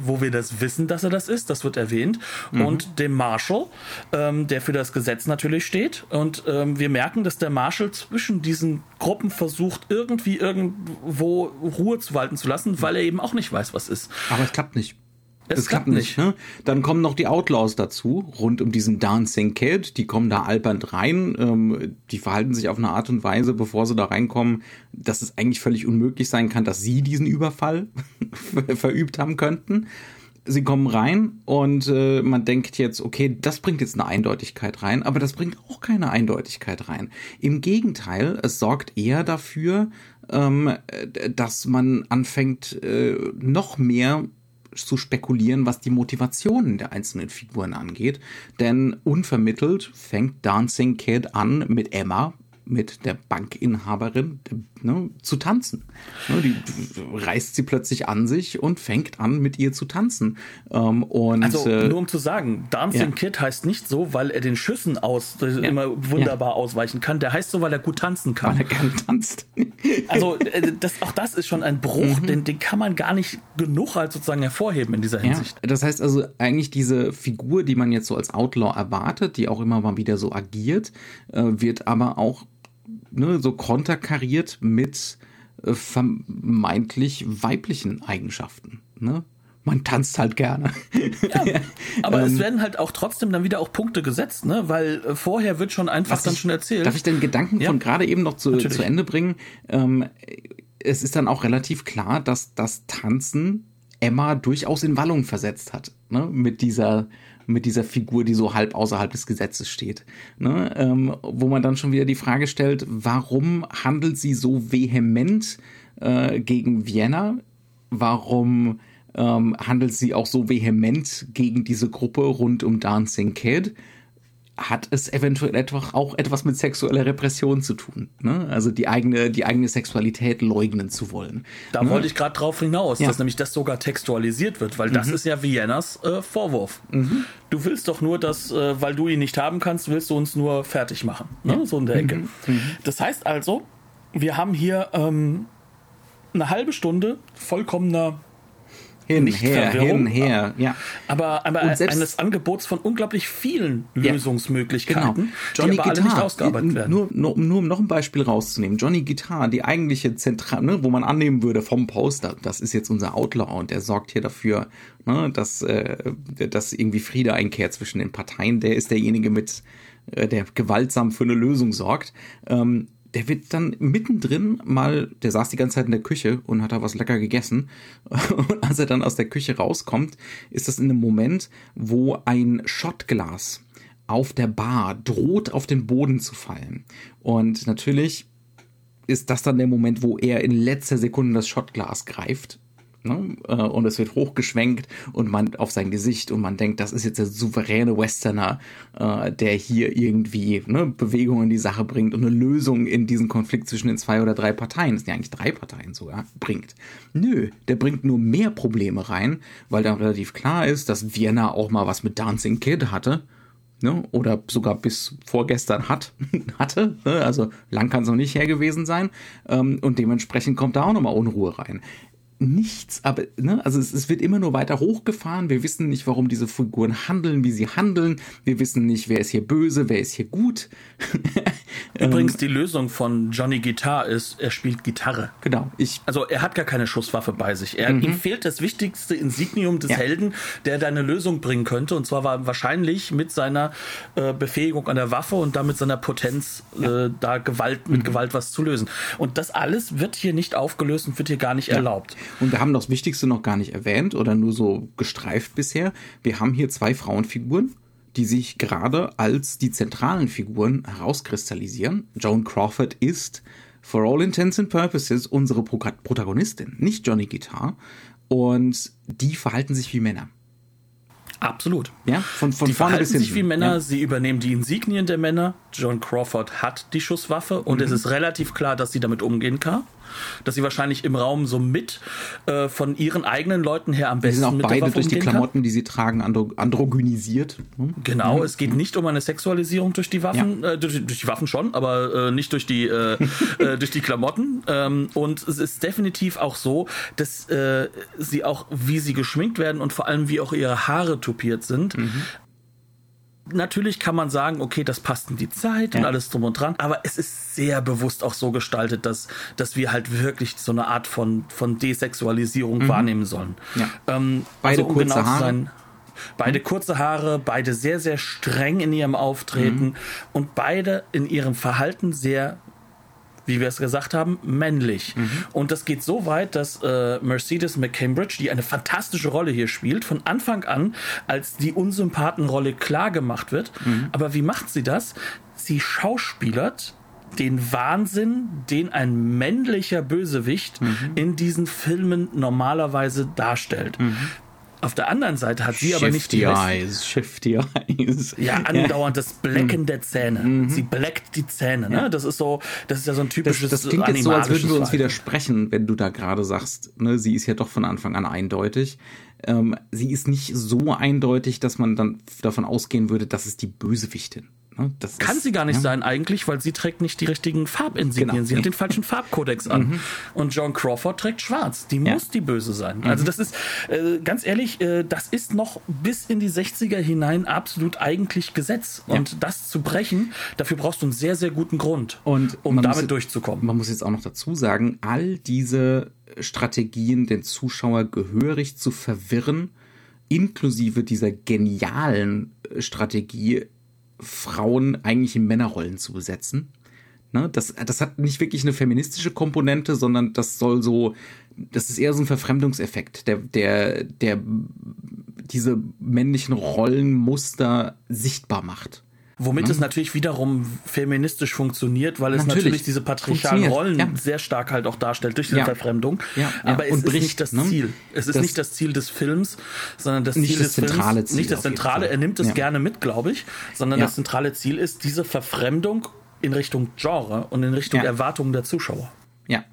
wo wir das wissen, dass er das ist, das wird erwähnt, und dem Marshall, ähm, der für das Gesetz natürlich steht. Und ähm, wir merken, dass der Marshall zwischen diesen Gruppen versucht, irgendwie irgendwo Ruhe zu walten zu lassen, weil er eben auch nicht weiß, was ist. Aber es klappt nicht. Es Es klappt klappt nicht. Ne? Dann kommen noch die Outlaws dazu, rund um diesen Dancing Kid. Die kommen da albernd rein. Ähm, die verhalten sich auf eine Art und Weise, bevor sie da reinkommen, dass es eigentlich völlig unmöglich sein kann, dass sie diesen Überfall verübt haben könnten. Sie kommen rein und äh, man denkt jetzt, okay, das bringt jetzt eine Eindeutigkeit rein, aber das bringt auch keine Eindeutigkeit rein. Im Gegenteil, es sorgt eher dafür, ähm, äh, dass man anfängt, äh, noch mehr zu spekulieren, was die Motivationen der einzelnen Figuren angeht. Denn unvermittelt fängt Dancing Kid an mit Emma, mit der Bankinhaberin, ne, zu tanzen. Ne, die reißt sie plötzlich an sich und fängt an, mit ihr zu tanzen. Ähm, und Also äh, nur um zu sagen, Dancing ja. Kid heißt nicht so, weil er den Schüssen aus äh, immer wunderbar ausweichen kann. Der heißt so, weil er gut tanzen kann. weil er gern tanzt. Also äh, das, auch das ist schon ein Bruch, Mhm. den, den kann man gar nicht genug als sozusagen hervorheben in dieser Ja, Hinsicht. das heißt also eigentlich diese Figur, die man jetzt so als Outlaw erwartet, die auch immer mal wieder so agiert, äh, wird aber auch ne, so konterkariert mit äh, vermeintlich weiblichen Eigenschaften. Ne? Man tanzt halt gerne. Aber Ähm. es werden halt auch trotzdem dann wieder auch Punkte gesetzt, ne? Weil äh, vorher wird schon einfach dann ich- schon erzählt. Darf ich den Gedanken Ja. von gerade eben noch zu, Natürlich. zu Ende bringen? Ähm, es ist dann auch relativ klar, dass das Tanzen Emma durchaus in Wallung versetzt hat, ne? mit dieser mit dieser Figur, die so halb außerhalb des Gesetzes steht. Ne? Ähm, wo man dann schon wieder die Frage stellt, warum handelt sie so vehement äh, gegen Vienna? Warum ähm, handelt sie auch so vehement gegen diese Gruppe rund um Dancing Kid? Hat es eventuell etwa auch etwas mit sexueller Repression zu tun. Ne? Also die eigene, die eigene Sexualität leugnen zu wollen. da ne? wollte ich gerade drauf hinaus, Ja. Mhm. dass nämlich das sogar textualisiert wird, weil das ist ja Viennas äh, Vorwurf. Du willst doch nur, dass, äh, weil du ihn nicht haben kannst, willst du uns nur fertig machen. Ne? So in der Ecke. Mhm. Das heißt also, wir haben hier ähm, eine halbe Stunde vollkommener hin, nicht her, Verwirrung, hin, her. Ja. aber, aber eines Angebots von unglaublich vielen Lösungsmöglichkeiten, Genau. Johnny die aber alle Guitar, nicht ausgearbeitet werden. Nur, nur, nur um noch ein Beispiel rauszunehmen. Johnny Guitar, die eigentliche Zentral, ne, wo man annehmen würde vom Poster, das ist jetzt unser Outlaw und der sorgt hier dafür, ne, dass, äh, dass irgendwie Friede einkehrt zwischen den Parteien. Der ist derjenige mit äh, der gewaltsam für eine Lösung sorgt, ähm, der wird dann mittendrin mal, der saß die ganze Zeit in der Küche und hat da was lecker gegessen. Und als er dann aus der Küche rauskommt, ist das in einem Moment, wo ein Schottglas auf der Bar droht auf den Boden zu fallen. Und natürlich ist das dann der Moment, wo er in letzter Sekunde das Schottglas greift und es wird hochgeschwenkt und man auf sein Gesicht und man denkt, das ist jetzt der souveräne Westerner, äh, der hier irgendwie ne, Bewegung in die Sache bringt und eine Lösung in diesen Konflikt zwischen den zwei oder drei Parteien, es sind ja eigentlich drei Parteien sogar, bringt. Nö, der bringt nur mehr Probleme rein, weil dann relativ klar ist, dass Vienna auch mal was mit Dancing Kid hatte. Ne, oder sogar bis vorgestern hat, hatte, ne, also lang kann es noch nicht her gewesen sein, ähm, und dementsprechend kommt da auch nochmal Unruhe rein nichts, aber ne, also es, es, wird immer nur weiter hochgefahren. Wir wissen nicht, warum diese Figuren handeln, wie sie handeln. Wir wissen nicht, wer ist hier böse, wer ist hier gut. Übrigens, ähm, die Lösung von Johnny Guitar ist, er spielt Gitarre. Genau. Ich, also er hat gar keine Schusswaffe bei sich. Er, mhm. Ihm fehlt das wichtigste Insignium des ja. Helden, der da eine Lösung bringen könnte. Und zwar war wahrscheinlich mit seiner äh, Befähigung an der Waffe und damit seiner Potenz, ja. äh, da Gewalt mit mhm. Gewalt was zu lösen. Und das alles wird hier nicht aufgelöst und wird hier gar nicht ja. erlaubt. Und wir haben das Wichtigste noch gar nicht erwähnt oder nur so gestreift bisher. Wir haben hier zwei Frauenfiguren, die sich gerade als die zentralen Figuren herauskristallisieren. Joan Crawford ist for all intents and purposes unsere Pro Protagonistin, nicht Johnny Guitar. Und die verhalten sich wie Männer. Absolut. Ja, von, von die vorne bis hinten. sich wie Männer, ja. sie übernehmen die Insignien der Männer. John Crawford hat die Schusswaffe und mhm. es ist relativ klar, dass sie damit umgehen kann dass sie wahrscheinlich im Raum so mit äh, von ihren eigenen Leuten her am besten sind auch beide durch die Klamotten, kann. die sie tragen, andro androgynisiert. Hm? Genau, mhm. es geht nicht um eine Sexualisierung durch die Waffen, ja. äh, durch, durch, die Waffen schon, aber äh, nicht durch die äh, äh, durch die Klamotten. Ähm, und es ist definitiv auch so, dass äh, sie auch, wie sie geschminkt werden und vor allem wie auch ihre Haare tupiert sind, mhm natürlich kann man sagen, okay, das passt in die Zeit ja. und alles drum und dran, aber es ist sehr bewusst auch so gestaltet, dass, dass wir halt wirklich so eine Art von, von Desexualisierung mhm. wahrnehmen sollen. Ja. Ähm, beide also, um kurze genau Haare. Sein, beide mhm. kurze Haare, beide sehr, sehr streng in ihrem Auftreten mhm. und beide in ihrem Verhalten sehr wie wir es gesagt haben, männlich. Mhm. Und das geht so weit, dass äh, Mercedes McCambridge, die eine fantastische Rolle hier spielt, von Anfang an als die Unsympathenrolle klar gemacht wird. Mhm. Aber wie macht sie das? Sie schauspielert den Wahnsinn, den ein männlicher Bösewicht mhm. in diesen Filmen normalerweise darstellt. Mhm. Auf der anderen Seite hat sie shifty aber nicht die Eyes, Shifty Eyes. Ja, andauernd das Blecken mhm. der Zähne. Mhm. Sie bleckt die Zähne. Ne? Ja. Das ist so, das ist ja so ein typisches. Das, das klingt jetzt so, als würden wir uns widersprechen, wenn du da gerade sagst, ne, sie ist ja doch von Anfang an eindeutig. Ähm, sie ist nicht so eindeutig, dass man dann davon ausgehen würde, das ist die Bösewichtin. Ne? Das Kann ist, sie gar nicht ja. sein eigentlich, weil sie trägt nicht die richtigen Farbinsignien. Genau. Sie hat den falschen Farbkodex an. Mhm. Und John Crawford trägt schwarz. Die ja. muss die böse sein. Mhm. Also das ist, äh, ganz ehrlich, äh, das ist noch bis in die 60er hinein absolut eigentlich Gesetz. Ja. Und das zu brechen, dafür brauchst du einen sehr, sehr guten Grund, und um damit muss, durchzukommen. Man muss jetzt auch noch dazu sagen, all diese Strategien, den Zuschauer gehörig zu verwirren, inklusive dieser genialen Strategie, Frauen eigentlich in Männerrollen zu besetzen. Ne? Das, das hat nicht wirklich eine feministische Komponente, sondern das soll so, das ist eher so ein Verfremdungseffekt, der, der, der diese männlichen Rollenmuster sichtbar macht. Womit mhm. es natürlich wiederum feministisch funktioniert, weil es natürlich, natürlich diese patriarchalen Rollen ja. sehr stark halt auch darstellt durch diese ja. Verfremdung. Ja. Aber es Und ist bricht, nicht das ne? Ziel. Es ist das nicht das Ziel des Films, sondern das Ziel des zentrale Films. Ziel nicht das zentrale, er nimmt es gerne mit, glaube ich, sondern das zentrale Ziel ist diese Verfremdung in Richtung Genre und in Richtung Erwartungen der Zuschauer. Ja.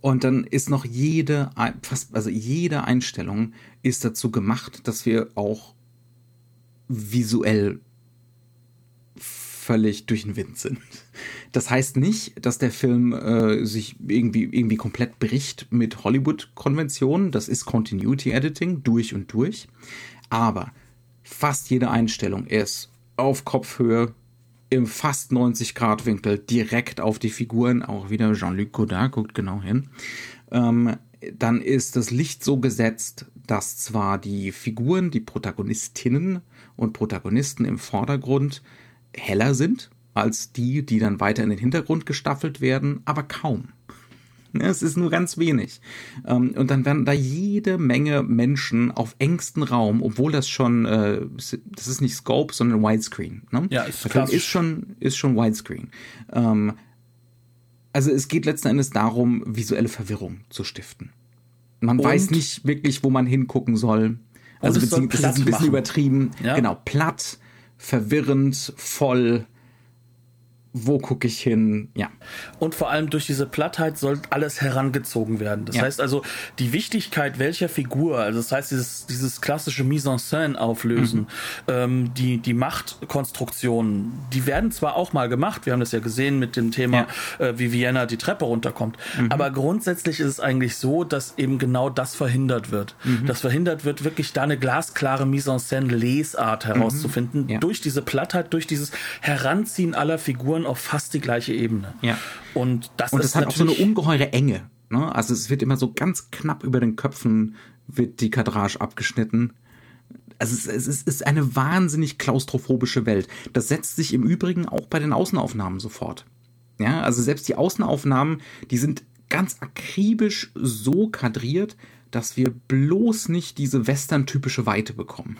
Und dann ist noch jede, fast, also jede Einstellung ist dazu gemacht, dass wir auch visuell völlig durch den Wind sind. Das heißt nicht, dass der Film äh, sich irgendwie, irgendwie komplett bricht mit Hollywood-Konventionen. Das ist Continuity Editing durch und durch. Aber fast jede Einstellung ist auf Kopfhöhe, im fast 90 Grad Winkel, direkt auf die Figuren. Auch wieder Jean-Luc Godard guckt genau hin. Ähm, dann ist das Licht so gesetzt, dass zwar die Figuren, die Protagonistinnen und Protagonisten im Vordergrund heller sind als die, die dann weiter in den Hintergrund gestaffelt werden, aber kaum. Es ist nur ganz wenig. Ähm, und dann werden da jede Menge Menschen auf engstem Raum, obwohl das schon, äh, das ist nicht Scope, sondern Widescreen. Ne? Ja, ist, Der Film ist schon, ist schon Widescreen. Ähm, also es geht letzten Endes darum, visuelle Verwirrung zu stiften. Man Und- weiß nicht wirklich, wo man hingucken soll. Also beziehungsweise das ist ein bisschen machen. übertrieben. Ja. Genau, platt, verwirrend, voll. Wo gucke ich hin? Ja. Und vor allem durch diese Plattheit soll alles herangezogen werden. Das Ja. heißt also, die Wichtigkeit welcher Figur, also das heißt, dieses, dieses klassische Mise en scène auflösen, ähm, die, die Machtkonstruktionen, die werden zwar auch mal gemacht, wir haben das ja gesehen mit dem Thema, äh, wie Vienna die Treppe runterkommt, aber grundsätzlich ist es eigentlich so, dass eben genau das verhindert wird. Das verhindert wird, wirklich da eine glasklare Mise en scène Lesart herauszufinden, Ja. durch diese Plattheit, durch dieses Heranziehen aller Figuren auf fast die gleiche Ebene. Ja. Und das Und ist es hat auch so eine ungeheure Enge. Ne? Also es wird immer so ganz knapp über den Köpfen wird die Kadrage abgeschnitten. Also es, es, ist- es ist eine wahnsinnig klaustrophobische Welt. Das setzt sich im Übrigen auch bei den Außenaufnahmen sofort. Ja, also selbst die Außenaufnahmen, die sind ganz akribisch so kadriert, dass wir bloß nicht diese western-typische Weite bekommen.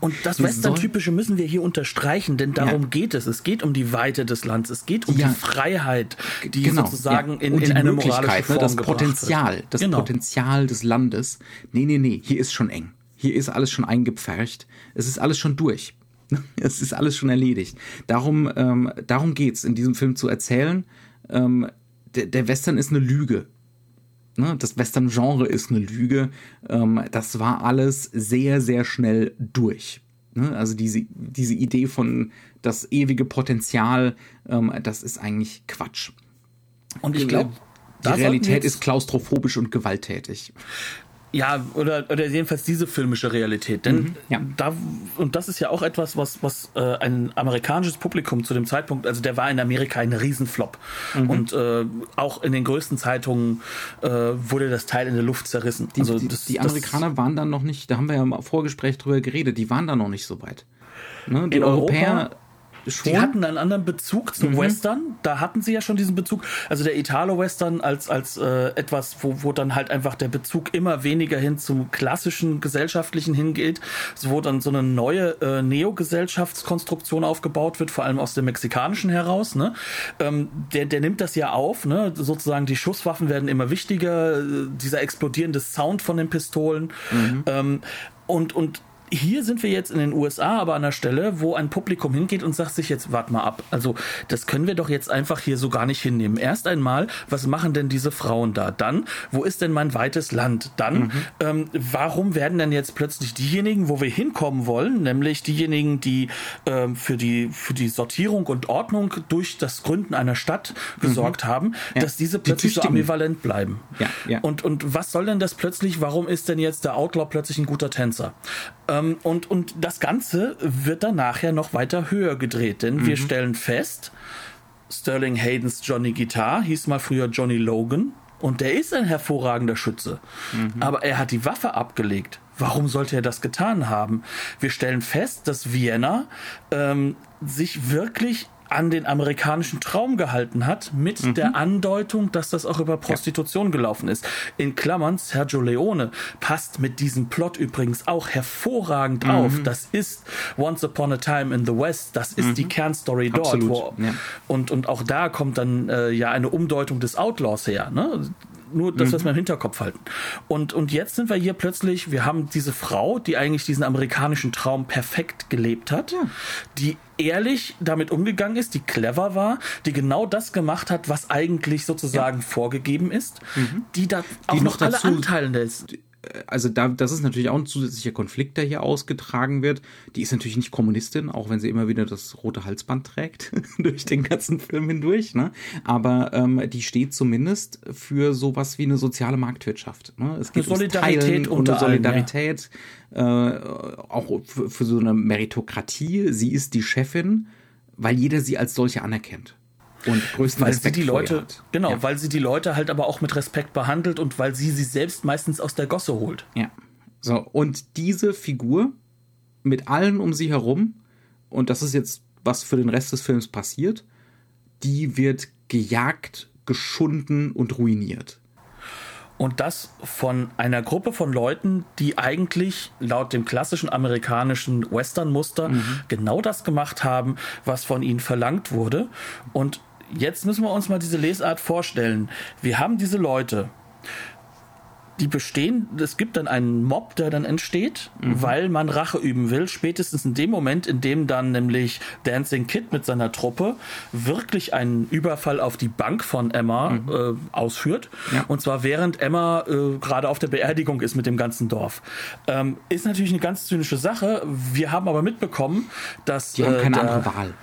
Und das Western-typische müssen wir hier unterstreichen, denn darum Ja. geht es. Es geht um die Weite des Landes. Es geht um Ja. die Freiheit, die genau, sozusagen ja. in, in eine Möglichkeit, ne, Form das Potenzial, wird. das genau. Potenzial des Landes. Nee, nee, nee, hier ist schon eng. Hier ist alles schon eingepfercht. Es ist alles schon durch. Es ist alles schon erledigt. Darum, ähm, darum geht's in diesem Film zu erzählen. Ähm, der, der Western ist eine Lüge. Ne? Das Western-Genre ist eine Lüge. Ähm, das war alles sehr, sehr schnell durch. Ne? Also diese, diese Idee von das ewige Potenzial, ähm, das ist eigentlich Quatsch. Und ich glaube, Die Realität ist klaustrophobisch und gewalttätig. Ja, oder, oder jedenfalls diese filmische Realität. Denn Mhm, ja. da, und das ist ja auch etwas, was, was äh, ein amerikanisches Publikum zu dem Zeitpunkt, also der war in Amerika ein Riesenflop. Mhm. Und äh, auch in den größten Zeitungen äh, wurde das Teil in der Luft zerrissen. Die, also die, das, die das- Amerikaner waren dann noch nicht, da haben wir ja im Vorgespräch drüber geredet, die waren da noch nicht so weit. Ne? Die In Europäer Europa? Schon. Die hatten einen anderen Bezug zum Mhm. Western. Da hatten sie ja schon diesen Bezug. Also der Italo-Western als, als äh, etwas, wo, wo dann halt einfach der Bezug immer weniger hin zum klassischen gesellschaftlichen hingeht, so wo dann so eine neue äh, Neo-Gesellschaftskonstruktion aufgebaut wird, vor allem aus dem Mexikanischen heraus. Ne? Ähm, der, der nimmt das ja auf. Ne? Sozusagen die Schusswaffen werden immer wichtiger, äh, dieser explodierende Sound von den Pistolen. Ähm, und, und hier sind wir jetzt in den USA aber an der Stelle, wo ein Publikum hingeht und sagt sich jetzt, warte mal ab. Also, das können wir doch jetzt einfach hier so gar nicht hinnehmen. Erst einmal, was machen denn diese Frauen da? Dann, wo ist denn mein weites Land? Dann, ähm, warum werden denn jetzt plötzlich diejenigen, wo wir hinkommen wollen, nämlich diejenigen, die ähm, für, die, für die Sortierung und Ordnung durch das Gründen einer Stadt gesorgt haben, Ja, dass diese die plötzlich so Tüchtigen. ambivalent bleiben. Ja, ja. Und, und was soll denn das plötzlich? Warum ist denn jetzt der Outlaw plötzlich ein guter Tänzer? Ähm, und, und das Ganze wird dann nachher noch weiter höher gedreht, denn Mhm. wir stellen fest, Sterling Haydens Johnny Guitar hieß mal früher Johnny Logan und der ist ein hervorragender Schütze. Mhm. Aber er hat die Waffe abgelegt. Warum sollte er das getan haben? Wir stellen fest, dass Vienna ähm, sich wirklich an den amerikanischen Traum gehalten hat, mit Mhm. der Andeutung, dass das auch über Prostitution gelaufen ist. In Klammern, Sergio Leone passt mit diesem Plot übrigens auch hervorragend Mhm. auf. Das ist Once Upon a Time in the West, das ist die Kernstory dort. Wo, ja. und, und auch da kommt dann äh, ja eine Umdeutung des Outlaws her. Ne? Nur, dass wir es mal im Hinterkopf halten. Und, und jetzt sind wir hier plötzlich, wir haben diese Frau, die eigentlich diesen amerikanischen Traum perfekt gelebt hat, die ehrlich damit umgegangen ist, die clever war, die genau das gemacht hat, was eigentlich sozusagen vorgegeben ist, die da auch noch noch alle Anteile des, also da, das ist natürlich auch ein zusätzlicher Konflikt, der hier ausgetragen wird. Die ist natürlich nicht Kommunistin, auch wenn sie immer wieder das rote Halsband trägt durch den ganzen Film hindurch. Ne? Aber ähm, die steht zumindest für sowas wie eine soziale Marktwirtschaft. Ne? Es geht Eine Solidarität und unter eine allen, ja. Solidarität, äh, auch für, für so eine Meritokratie. Sie ist die Chefin, weil jeder sie als solche anerkennt. Und größten weil Respekt sie die Leute, hat. genau, Ja. weil sie die Leute halt aber auch mit Respekt behandelt und weil sie sie selbst meistens aus der Gosse holt. Ja. So, und diese Figur mit allen um sie herum, und das ist jetzt was für den Rest des Films passiert, die wird gejagt, geschunden und ruiniert. Und das von einer Gruppe von Leuten, die eigentlich laut dem klassischen amerikanischen Western-Muster mhm. genau das gemacht haben, was von ihnen verlangt wurde. Und jetzt müssen wir uns mal diese Lesart vorstellen. Wir haben diese Leute, die bestehen, es gibt dann einen Mob, der dann entsteht, mhm. weil man Rache üben will, spätestens in dem Moment, in dem dann nämlich Dancing Kid mit seiner Truppe wirklich einen Überfall auf die Bank von Emma mhm. äh, ausführt. Ja. Und zwar während Emma äh, gerade auf der Beerdigung ist mit dem ganzen Dorf. Ähm, ist natürlich eine ganz zynische Sache. Wir haben aber mitbekommen, dass. Die haben äh, keine andere Wahl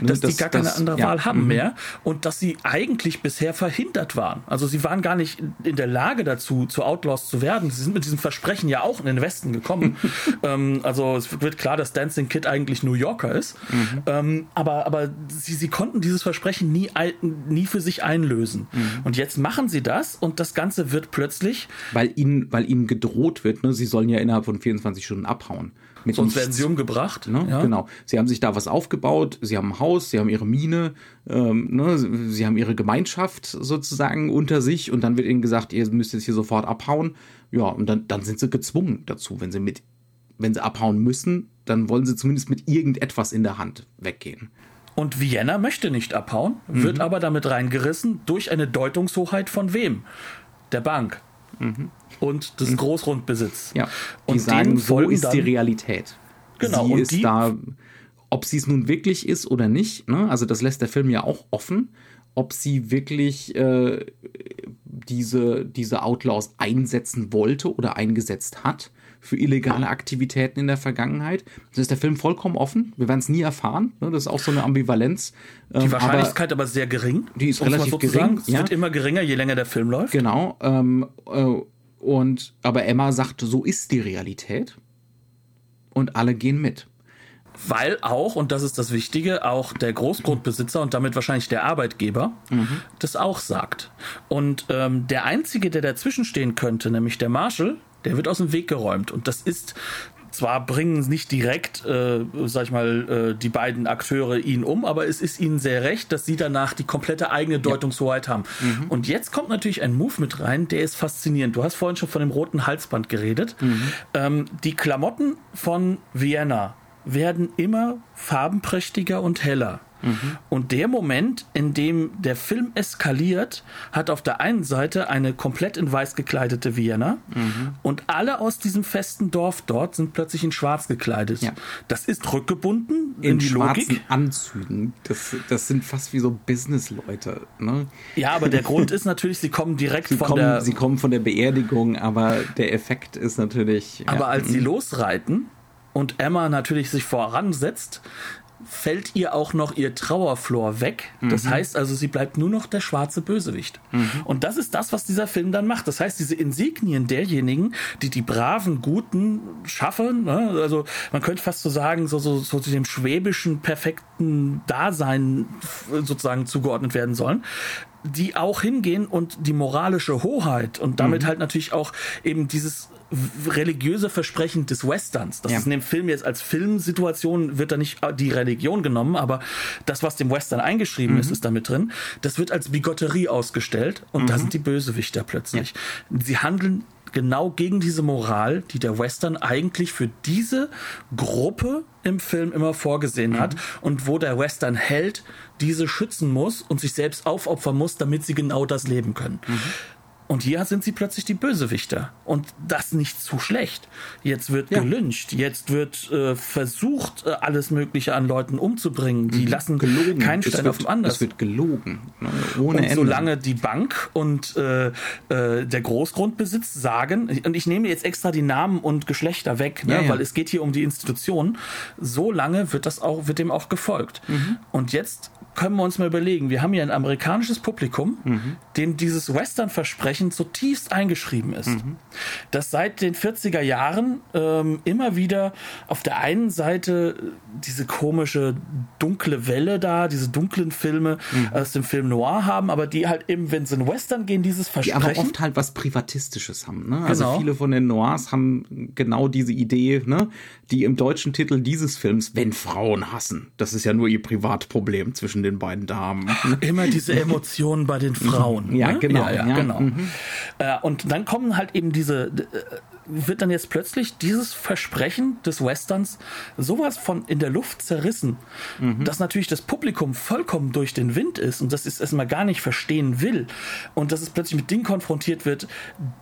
dass das, die gar keine das, andere ja. Wahl haben mhm. mehr und dass sie eigentlich bisher verhindert waren. Also sie waren gar nicht in der Lage dazu, zu Outlaws zu werden. Sie sind mit diesem Versprechen ja auch in den Westen gekommen. ähm, also es wird klar, dass Dancing Kid eigentlich New Yorker ist. Mhm. Ähm, aber aber sie, sie konnten dieses Versprechen nie, nie für sich einlösen. Mhm. Und jetzt machen sie das und das Ganze wird plötzlich... Weil ihnen, weil ihnen gedroht wird, ne? sie sollen ja innerhalb von 24 Stunden abhauen. Sonst nichts. werden sie umgebracht. Ne? Ja. Genau. Sie haben sich da was aufgebaut, sie haben ein Haus, sie haben ihre Mine, ähm, ne? sie haben ihre Gemeinschaft sozusagen unter sich und dann wird ihnen gesagt, ihr müsst jetzt hier sofort abhauen. Ja, und dann, dann sind sie gezwungen dazu, wenn sie mit, wenn sie abhauen müssen, dann wollen sie zumindest mit irgendetwas in der Hand weggehen. Und Vienna möchte nicht abhauen, wird mhm. aber damit reingerissen durch eine Deutungshoheit von wem? Der Bank. Mhm und des mhm. Großgrundbesitz. Ja. Die und sagen, so ist die Realität. Genau. Sie und die, da, ob sie es nun wirklich ist oder nicht. Ne? Also das lässt der Film ja auch offen, ob sie wirklich äh, diese, diese Outlaws einsetzen wollte oder eingesetzt hat für illegale Aktivitäten in der Vergangenheit. Das ist der Film vollkommen offen. Wir werden es nie erfahren. Ne? Das ist auch so eine Ambivalenz. Die ähm, Wahrscheinlichkeit aber, aber sehr gering. Die ist relativ so gering. Es ja. wird immer geringer, je länger der Film läuft. Genau. Ähm, äh, und aber Emma sagt, so ist die Realität. Und alle gehen mit. Weil auch, und das ist das Wichtige, auch der Großgrundbesitzer und damit wahrscheinlich der Arbeitgeber mhm. das auch sagt. Und ähm, der Einzige, der dazwischen stehen könnte, nämlich der Marshall, der wird aus dem Weg geräumt. Und das ist zwar bringen nicht direkt, äh, sag ich mal, äh, die beiden Akteure ihn um, aber es ist ihnen sehr recht, dass sie danach die komplette eigene Deutungshoheit ja. haben. Mhm. Und jetzt kommt natürlich ein Move mit rein, der ist faszinierend. Du hast vorhin schon von dem roten Halsband geredet. Mhm. Ähm, die Klamotten von Vienna werden immer farbenprächtiger und heller. Mhm. Und der Moment, in dem der Film eskaliert, hat auf der einen Seite eine komplett in weiß gekleidete Vienna mhm. und alle aus diesem festen Dorf dort sind plötzlich in schwarz gekleidet. Ja. Das ist rückgebunden in, in die schwarzen Logik. Anzügen. Das, das sind fast wie so Businessleute. Ne? Ja, aber der Grund ist natürlich, sie kommen direkt sie von kommen, der... Sie kommen von der Beerdigung, aber der Effekt ist natürlich... Aber ja. als sie mhm. losreiten und Emma natürlich sich voransetzt, fällt ihr auch noch ihr Trauerflor weg. Das mhm. heißt also, sie bleibt nur noch der schwarze Bösewicht. Mhm. Und das ist das, was dieser Film dann macht. Das heißt, diese Insignien derjenigen, die die braven, guten schaffen, ne? also man könnte fast so sagen, so, so, so zu dem schwäbischen, perfekten Dasein sozusagen zugeordnet werden sollen, die auch hingehen und die moralische Hoheit und damit mhm. halt natürlich auch eben dieses religiöse Versprechen des Westerns. Das ja. ist in dem Film jetzt als Filmsituation wird da nicht die Religion genommen, aber das, was dem Western eingeschrieben mhm. ist, ist damit drin. Das wird als Bigotterie ausgestellt und mhm. da sind die Bösewichter plötzlich. Ja. Sie handeln genau gegen diese Moral, die der Western eigentlich für diese Gruppe im Film immer vorgesehen mhm. hat und wo der Western Held diese schützen muss und sich selbst aufopfern muss, damit sie genau das leben können. Mhm. Und hier sind sie plötzlich die Bösewichter. Und das nicht zu schlecht. Jetzt wird ja. gelyncht, jetzt wird äh, versucht, äh, alles Mögliche an Leuten umzubringen. Die mhm. lassen gelogen. keinen Stein auf dem anderen. Es wird gelogen. Ne? Ohne und Ende. solange die Bank und äh, äh, der Großgrundbesitz sagen, und ich nehme jetzt extra die Namen und Geschlechter weg, ne, ja, ja. weil es geht hier um die Institution, solange wird das auch, wird dem auch gefolgt. Mhm. Und jetzt können wir uns mal überlegen, wir haben hier ein amerikanisches Publikum, mhm. dem dieses Western-Versprechen Versprechen zutiefst eingeschrieben ist. Mhm. Dass seit den 40er Jahren ähm, immer wieder auf der einen Seite diese komische dunkle Welle da, diese dunklen Filme mhm. aus dem Film Noir haben, aber die halt eben, wenn sie in Western gehen, dieses Versprechen. Die aber oft halt was Privatistisches haben. Ne? Also genau. viele von den Noirs haben genau diese Idee, ne? die im deutschen Titel dieses Films, wenn Frauen hassen. Das ist ja nur ihr Privatproblem zwischen den beiden Damen. Immer diese Emotionen bei den Frauen. Ja, ne? genau. Ja, ja, ja. genau. Mhm. Äh, und dann kommen halt eben diese, äh, wird dann jetzt plötzlich dieses Versprechen des Westerns sowas von in der Luft zerrissen, mhm. dass natürlich das Publikum vollkommen durch den Wind ist und das es erstmal gar nicht verstehen will und dass es plötzlich mit Dingen konfrontiert wird,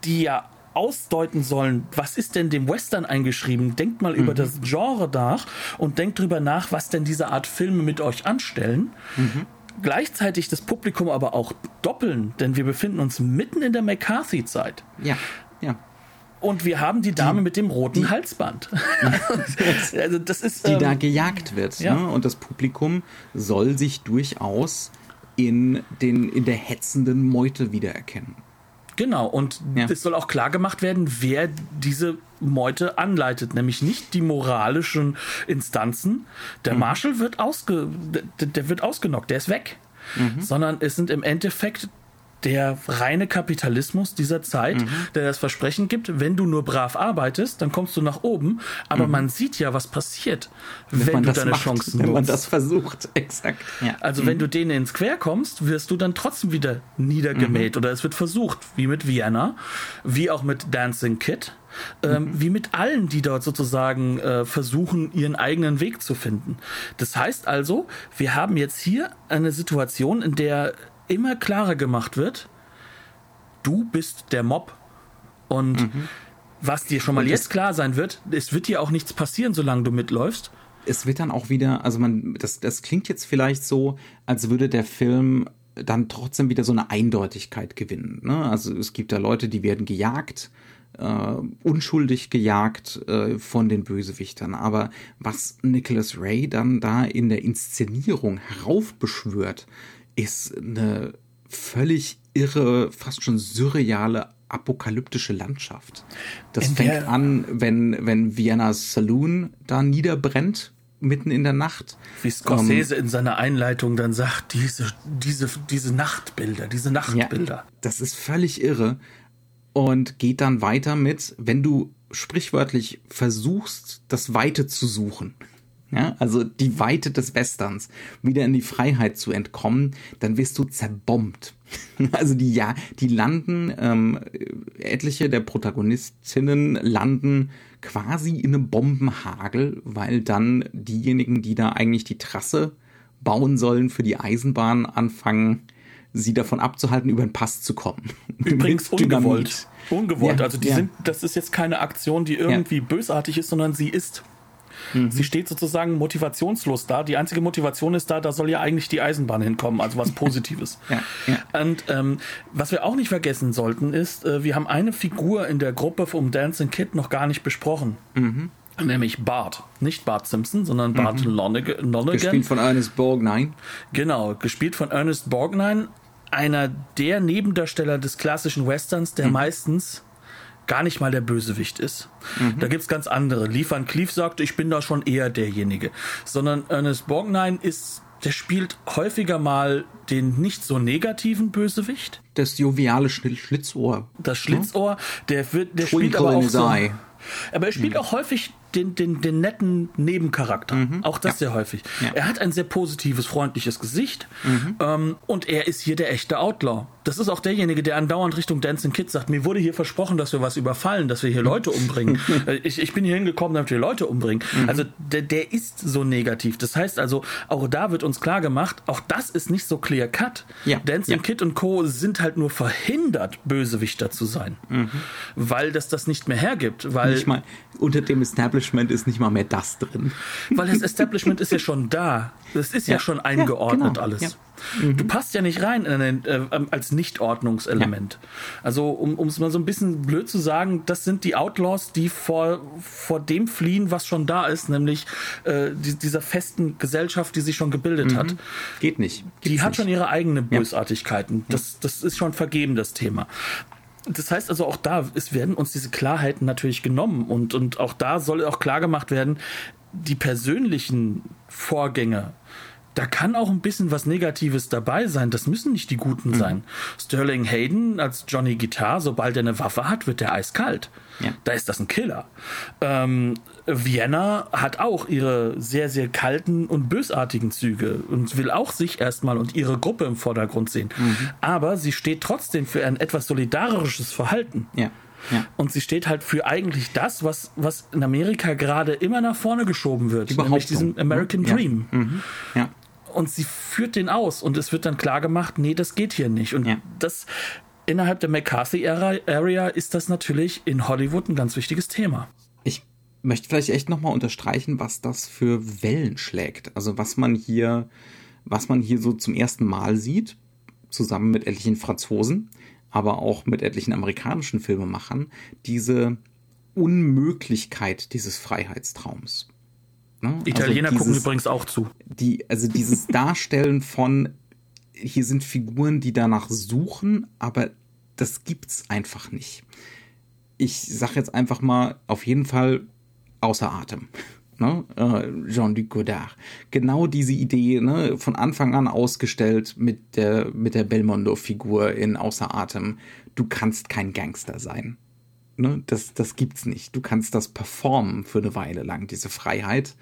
die ja ausdeuten sollen, was ist denn dem Western eingeschrieben? Denkt mal mhm. über das Genre nach und denkt drüber nach, was denn diese Art Filme mit euch anstellen. Mhm gleichzeitig das Publikum aber auch doppeln, denn wir befinden uns mitten in der McCarthy-Zeit. Ja, ja. Und wir haben die Dame die, mit dem roten die, Halsband. also das ist, die ähm, da gejagt wird. Ja. Ne? Und das Publikum soll sich durchaus in, den, in der hetzenden Meute wiedererkennen. Genau, und ja. es soll auch klar gemacht werden, wer diese Meute anleitet, nämlich nicht die moralischen Instanzen. Der mhm. Marshall wird, ausge, der, der, wird ausgenockt, der ist weg. Mhm. Sondern es sind im Endeffekt der reine Kapitalismus dieser Zeit, mhm. der das Versprechen gibt, wenn du nur brav arbeitest, dann kommst du nach oben. Aber mhm. man sieht ja, was passiert, wenn, wenn du deine macht, Chancen nutzt. Wenn man das versucht, exakt. Ja. Also mhm. wenn du denen ins Quer kommst, wirst du dann trotzdem wieder niedergemäht. Mhm. Oder es wird versucht, wie mit Vienna, wie auch mit Dancing Kid. Ähm, mhm. wie mit allen, die dort sozusagen äh, versuchen, ihren eigenen Weg zu finden. Das heißt also, wir haben jetzt hier eine Situation, in der immer klarer gemacht wird, du bist der Mob. Und mhm. was dir schon mal jetzt klar sein wird, es wird dir auch nichts passieren, solange du mitläufst. Es wird dann auch wieder, also man, das, das klingt jetzt vielleicht so, als würde der Film dann trotzdem wieder so eine Eindeutigkeit gewinnen. Ne? Also es gibt da Leute, die werden gejagt, äh, unschuldig gejagt äh, von den Bösewichtern. Aber was Nicholas Ray dann da in der Inszenierung heraufbeschwört, ist eine völlig irre, fast schon surreale apokalyptische Landschaft. Das in fängt an, wenn, wenn Viennas Saloon da niederbrennt, mitten in der Nacht. Wie Scorsese um, ähm, in seiner Einleitung dann sagt, diese, diese, diese Nachtbilder, diese Nachtbilder. Ja, das ist völlig irre. Und geht dann weiter mit, wenn du sprichwörtlich versuchst, das Weite zu suchen, ja, also die Weite des Westerns, wieder in die Freiheit zu entkommen, dann wirst du zerbombt. Also die ja, die landen, ähm, etliche der Protagonistinnen landen quasi in einem Bombenhagel, weil dann diejenigen, die da eigentlich die Trasse bauen sollen für die Eisenbahn, anfangen, sie davon abzuhalten, über den Pass zu kommen. Übrigens ungewollt. Ungewollt. Ja, also die ja. sind, das ist jetzt keine Aktion, die irgendwie ja. bösartig ist, sondern sie ist. Mhm. Sie steht sozusagen motivationslos da. Die einzige Motivation ist da, da soll ja eigentlich die Eisenbahn hinkommen, also was Positives. ja, ja. Und ähm, was wir auch nicht vergessen sollten, ist, äh, wir haben eine Figur in der Gruppe vom Dancing Kid noch gar nicht besprochen. Mhm. Nämlich Bart. Nicht Bart Simpson, sondern Bart mhm. Lonergan. Gespielt von Ernest Borgnine. Genau, gespielt von Ernest Borgnine. Einer der Nebendarsteller des klassischen Westerns, der mhm. meistens gar nicht mal der Bösewicht ist. Mhm. Da gibt's ganz andere. Van Cleef sagt, ich bin da schon eher derjenige. Sondern Ernest Borgnine ist, der spielt häufiger mal den nicht so negativen Bösewicht. Das joviale Schlitzohr. Das Schlitzohr, der wird, der Twinkle spielt aber auch so, aber er spielt mhm. auch häufig den, den, den netten Nebencharakter. Mhm. Auch das ja. sehr häufig. Ja. Er hat ein sehr positives, freundliches Gesicht mhm. ähm, und er ist hier der echte Outlaw. Das ist auch derjenige, der andauernd Richtung Dancing Kids sagt, mir wurde hier versprochen, dass wir was überfallen, dass wir hier Leute umbringen. Äh, ich, ich bin hier hingekommen, damit wir Leute umbringen. Mhm. Also der, der ist so negativ. Das heißt also, auch da wird uns klar gemacht, auch das ist nicht so clear cut. Ja. Dancing ja. Kid und Co. sind halt nur verhindert, Bösewichter zu sein. Mhm. Weil das das nicht mehr hergibt. Weil nicht mal unter dem Establishment ist nicht mal mehr das drin. Weil das Establishment ist ja schon da. Das ist ja, ja schon eingeordnet genau. alles. Mhm. Du passt ja nicht rein ein, äh, als Nichtordnungselement. Ja. Also, um es mal so ein bisschen blöd zu sagen, das sind die Outlaws, die vor, vor dem fliehen, was schon da ist, nämlich äh, die, dieser festen Gesellschaft, die sich schon gebildet mhm. hat. Geht nicht. Gibt's die hat nicht. schon ihre eigenen Bösartigkeiten. Ja. Das, das ist schon vergeben, das Thema. Das heißt also auch da, es werden uns diese Klarheiten natürlich genommen und, und auch da soll auch klar gemacht werden, die persönlichen Vorgänge, da kann auch ein bisschen was Negatives dabei sein. Das müssen nicht die Guten mhm. sein. Sterling Hayden als Johnny Guitar, sobald er eine Waffe hat, wird der eiskalt. Ja. Da ist das ein Killer. Ähm, Vienna hat auch ihre sehr, sehr kalten und bösartigen Züge und will auch sich erstmal und ihre Gruppe im Vordergrund sehen. Mhm. Aber sie steht trotzdem für ein etwas solidarisches Verhalten. Ja. Ja. Und sie steht halt für eigentlich das, was, was in Amerika gerade immer nach vorne geschoben wird, nämlich diesen American Dream. Ja. Mhm. ja und sie führt den aus und es wird dann klar gemacht, nee, das geht hier nicht. Und das innerhalb der McCarthy-Area ist das natürlich in Hollywood ein ganz wichtiges Thema. Möchte vielleicht echt nochmal unterstreichen, was das für Wellen schlägt. Also was man hier, was man hier so zum ersten Mal sieht, zusammen mit etlichen Franzosen, aber auch mit etlichen amerikanischen Filmemachern, diese Unmöglichkeit dieses Freiheitstraums. Ne? Italiener also dieses, gucken übrigens auch zu. Die, also dieses Darstellen von, hier sind Figuren, die danach suchen, aber das gibt's einfach nicht. Ich sag jetzt einfach mal, auf jeden Fall außer Atem. Ne? Äh, Jean-Luc Godard. Genau diese Idee, ne, von Anfang an ausgestellt mit der, mit der Belmondo-Figur in Außer Atem. Du kannst kein Gangster sein. Ne, das, das gibt's nicht. Du kannst das performen für eine Weile lang, diese Freiheit,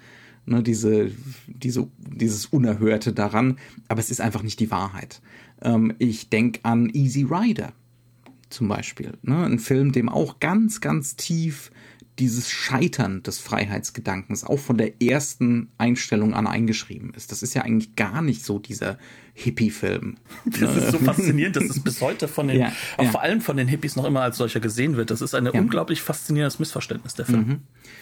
ne, diese, diese, dieses Unerhörte daran, aber es ist einfach nicht die Wahrheit. Ähm, ich denke an Easy Rider zum Beispiel, ne, ein Film, dem auch ganz, ganz tief dieses Scheitern des Freiheitsgedankens auch von der ersten Einstellung an eingeschrieben ist. Das ist ja eigentlich gar nicht so dieser Hippie-Film. Das ist so faszinierend, dass es bis heute von den, ja, auch ja. vor allem von den Hippies noch immer als solcher gesehen wird. Das ist ein ja. unglaublich faszinierendes Missverständnis, der Film. Mhm.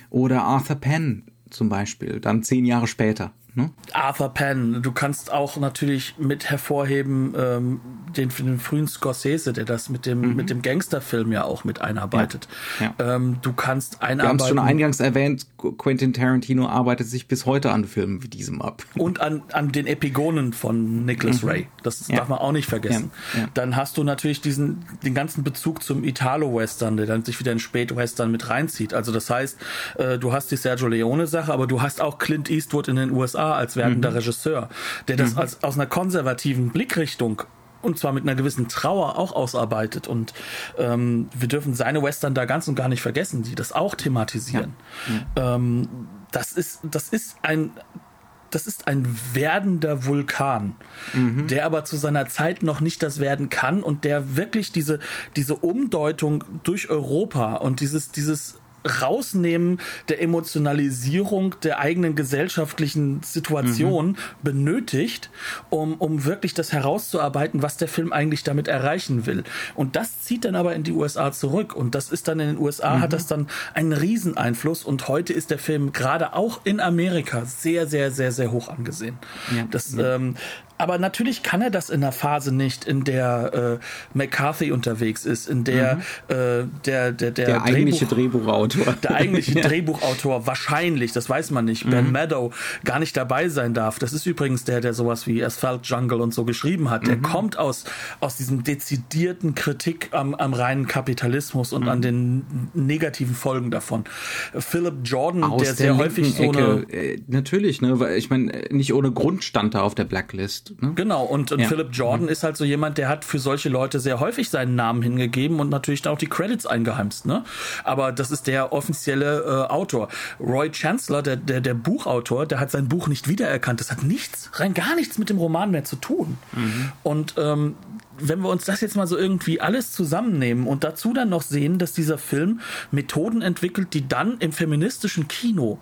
Oder Arthur Penn zum Beispiel, dann zehn Jahre später. Ne? Arthur Penn. Du kannst auch natürlich mit hervorheben ähm, den, den frühen Scorsese, der das mit dem, mhm. mit dem Gangsterfilm ja auch mit einarbeitet. Ja. Ja. Ähm, du kannst einarbeiten. Wir haben es schon eingangs erwähnt, Quentin Tarantino arbeitet sich bis heute an Filmen wie diesem ab. Und an, an den Epigonen von Nicholas mhm. Ray. Das ja. darf man auch nicht vergessen. Dann hast du natürlich diesen, den ganzen Bezug zum Italo-Western, der dann sich wieder in Spät-Western mit reinzieht. Also das heißt, äh, du hast die Sergio Leone-Sache, aber du hast auch Clint Eastwood in den USA USA als werdender mhm. Regisseur, der das mhm. als, aus einer konservativen Blickrichtung und zwar mit einer gewissen Trauer auch ausarbeitet. Und ähm, wir dürfen seine Western da ganz und gar nicht vergessen, die das auch thematisieren. Ja. Ähm, das ist, das ist ein das ist ein werdender Vulkan, mhm. der aber zu seiner Zeit noch nicht das werden kann und der wirklich diese, diese Umdeutung durch Europa und dieses, dieses Rausnehmen der Emotionalisierung der eigenen gesellschaftlichen Situation mhm. benötigt, um, um wirklich das herauszuarbeiten, was der Film eigentlich damit erreichen will. Und das zieht dann aber in die USA zurück. Und das ist dann in den USA, mhm. hat das dann einen Rieseneinfluss. Und heute ist der Film gerade auch in Amerika sehr, sehr, sehr, sehr hoch angesehen. Ja. Das, ja. Ähm, aber natürlich kann er das in einer Phase nicht, in der äh, McCarthy unterwegs ist, in der mhm. äh, der, der, der, der eigentliche Drehbuch, Drehbuchautor. Der eigentliche ja. Drehbuchautor wahrscheinlich, das weiß man nicht, mhm. Ben Meadow gar nicht dabei sein darf. Das ist übrigens der, der sowas wie Asphalt Jungle und so geschrieben hat. Der mhm. kommt aus, aus diesem dezidierten Kritik am, am reinen Kapitalismus und mhm. an den negativen Folgen davon. Philip Jordan, aus der, der sehr häufig so eine. Äh, natürlich, ne, weil ich meine, nicht ohne Grund stand da auf der Blacklist. Ne? Genau, und, und ja. Philip Jordan mhm. ist halt so jemand, der hat für solche Leute sehr häufig seinen Namen hingegeben und natürlich dann auch die Credits eingeheimst. Ne? Aber das ist der offizielle äh, Autor. Roy Chancellor, der, der, der Buchautor, der hat sein Buch nicht wiedererkannt. Das hat nichts, rein gar nichts mit dem Roman mehr zu tun. Mhm. Und ähm, wenn wir uns das jetzt mal so irgendwie alles zusammennehmen und dazu dann noch sehen, dass dieser Film Methoden entwickelt, die dann im feministischen Kino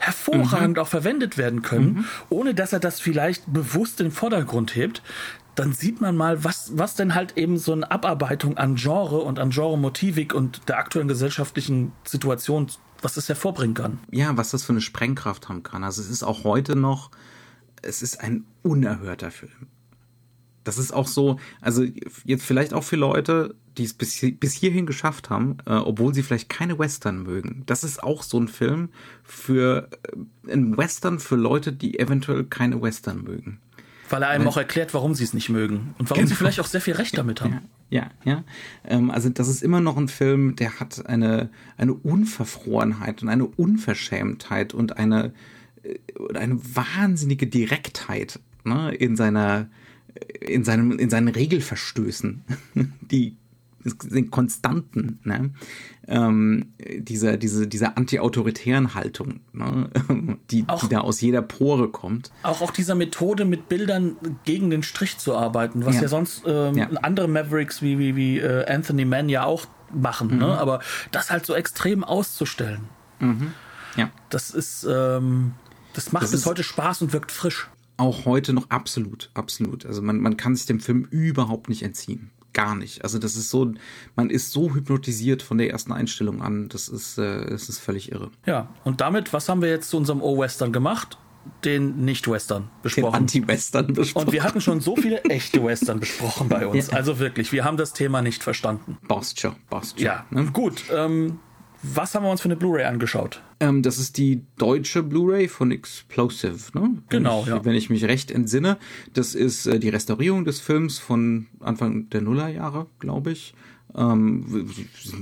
hervorragend mhm. auch verwendet werden können, mhm. ohne dass er das vielleicht bewusst in den Vordergrund hebt, dann sieht man mal, was, was denn halt eben so eine Abarbeitung an Genre und an Genre-Motivik und der aktuellen gesellschaftlichen Situation, was das hervorbringen kann. Ja, was das für eine Sprengkraft haben kann. Also es ist auch heute noch, es ist ein unerhörter Film. Das ist auch so, also jetzt vielleicht auch für Leute, die es bis, bis hierhin geschafft haben, äh, obwohl sie vielleicht keine Western mögen. Das ist auch so ein Film für äh, ein Western für Leute, die eventuell keine Western mögen. Weil er einem auch erklärt, warum sie es nicht mögen und warum genau. sie vielleicht auch sehr viel Recht damit haben. Ja, ja. Ähm, also das ist immer noch ein Film, der hat eine, eine Unverfrorenheit und eine Unverschämtheit und eine, äh, eine wahnsinnige Direktheit ne, in seiner in seinem in seinen Regelverstößen, die sind Konstanten, ne? ähm, dieser, diese, dieser anti-autoritären Haltung, ne? die, auch, die da aus jeder Pore kommt. Auch, auch dieser Methode, mit Bildern gegen den Strich zu arbeiten, was ja, ja sonst ähm, ja. andere Mavericks wie, wie, wie äh, Anthony Mann ja auch machen, ne? mhm. ne? aber das halt so extrem auszustellen. Mhm. Ja. Das ist, ähm, das macht das bis heute Spaß und wirkt frisch. Auch heute noch absolut, absolut. Also man, man kann sich dem Film überhaupt nicht entziehen gar nicht. Also das ist so, man ist so hypnotisiert von der ersten Einstellung an, das ist, äh, das ist völlig irre. Ja, und damit, was haben wir jetzt zu unserem O-Western gemacht? Den Nicht-Western besprochen. Den Anti-Western besprochen. Und wir hatten schon so viele echte Western besprochen bei uns. Ja. Also wirklich, wir haben das Thema nicht verstanden. Bostjo, Bostjo. Ja, ne? gut. Ähm, was haben wir uns für eine Blu-ray angeschaut? Ähm, das ist die deutsche Blu-ray von Explosive, ne? Genau, ich, ja. Wenn ich mich recht entsinne. Das ist äh, die Restaurierung des Films von Anfang der Nullerjahre, glaube ich. Ähm,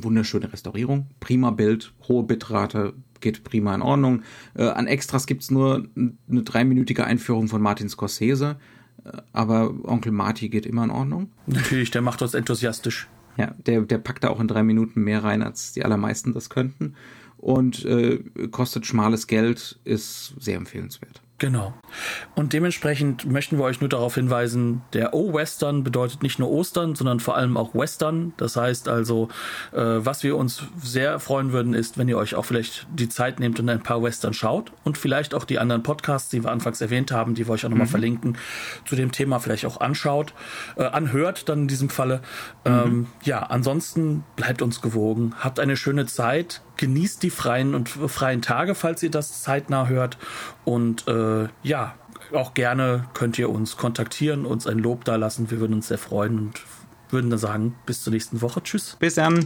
wunderschöne Restaurierung, prima Bild, hohe Bitrate, geht prima in Ordnung. Äh, an Extras gibt's nur eine dreiminütige Einführung von Martin Scorsese, äh, aber Onkel Marty geht immer in Ordnung. Natürlich, der macht uns enthusiastisch. Ja, der, der packt da auch in drei Minuten mehr rein, als die allermeisten das könnten. Und äh, kostet schmales Geld, ist sehr empfehlenswert. Genau. Und dementsprechend möchten wir euch nur darauf hinweisen, der O-Western bedeutet nicht nur Ostern, sondern vor allem auch Western. Das heißt also, äh, was wir uns sehr freuen würden, ist, wenn ihr euch auch vielleicht die Zeit nehmt und ein paar Western schaut und vielleicht auch die anderen Podcasts, die wir anfangs erwähnt haben, die wir euch auch nochmal mhm. verlinken, zu dem Thema vielleicht auch anschaut, äh, anhört dann in diesem Falle. Mhm. Ähm, ja, ansonsten bleibt uns gewogen, habt eine schöne Zeit, genießt die freien und freien Tage, falls ihr das zeitnah hört und äh, ja, auch gerne könnt ihr uns kontaktieren, uns ein Lob da lassen. Wir würden uns sehr freuen und würden dann sagen, bis zur nächsten Woche. Tschüss. Bis dann.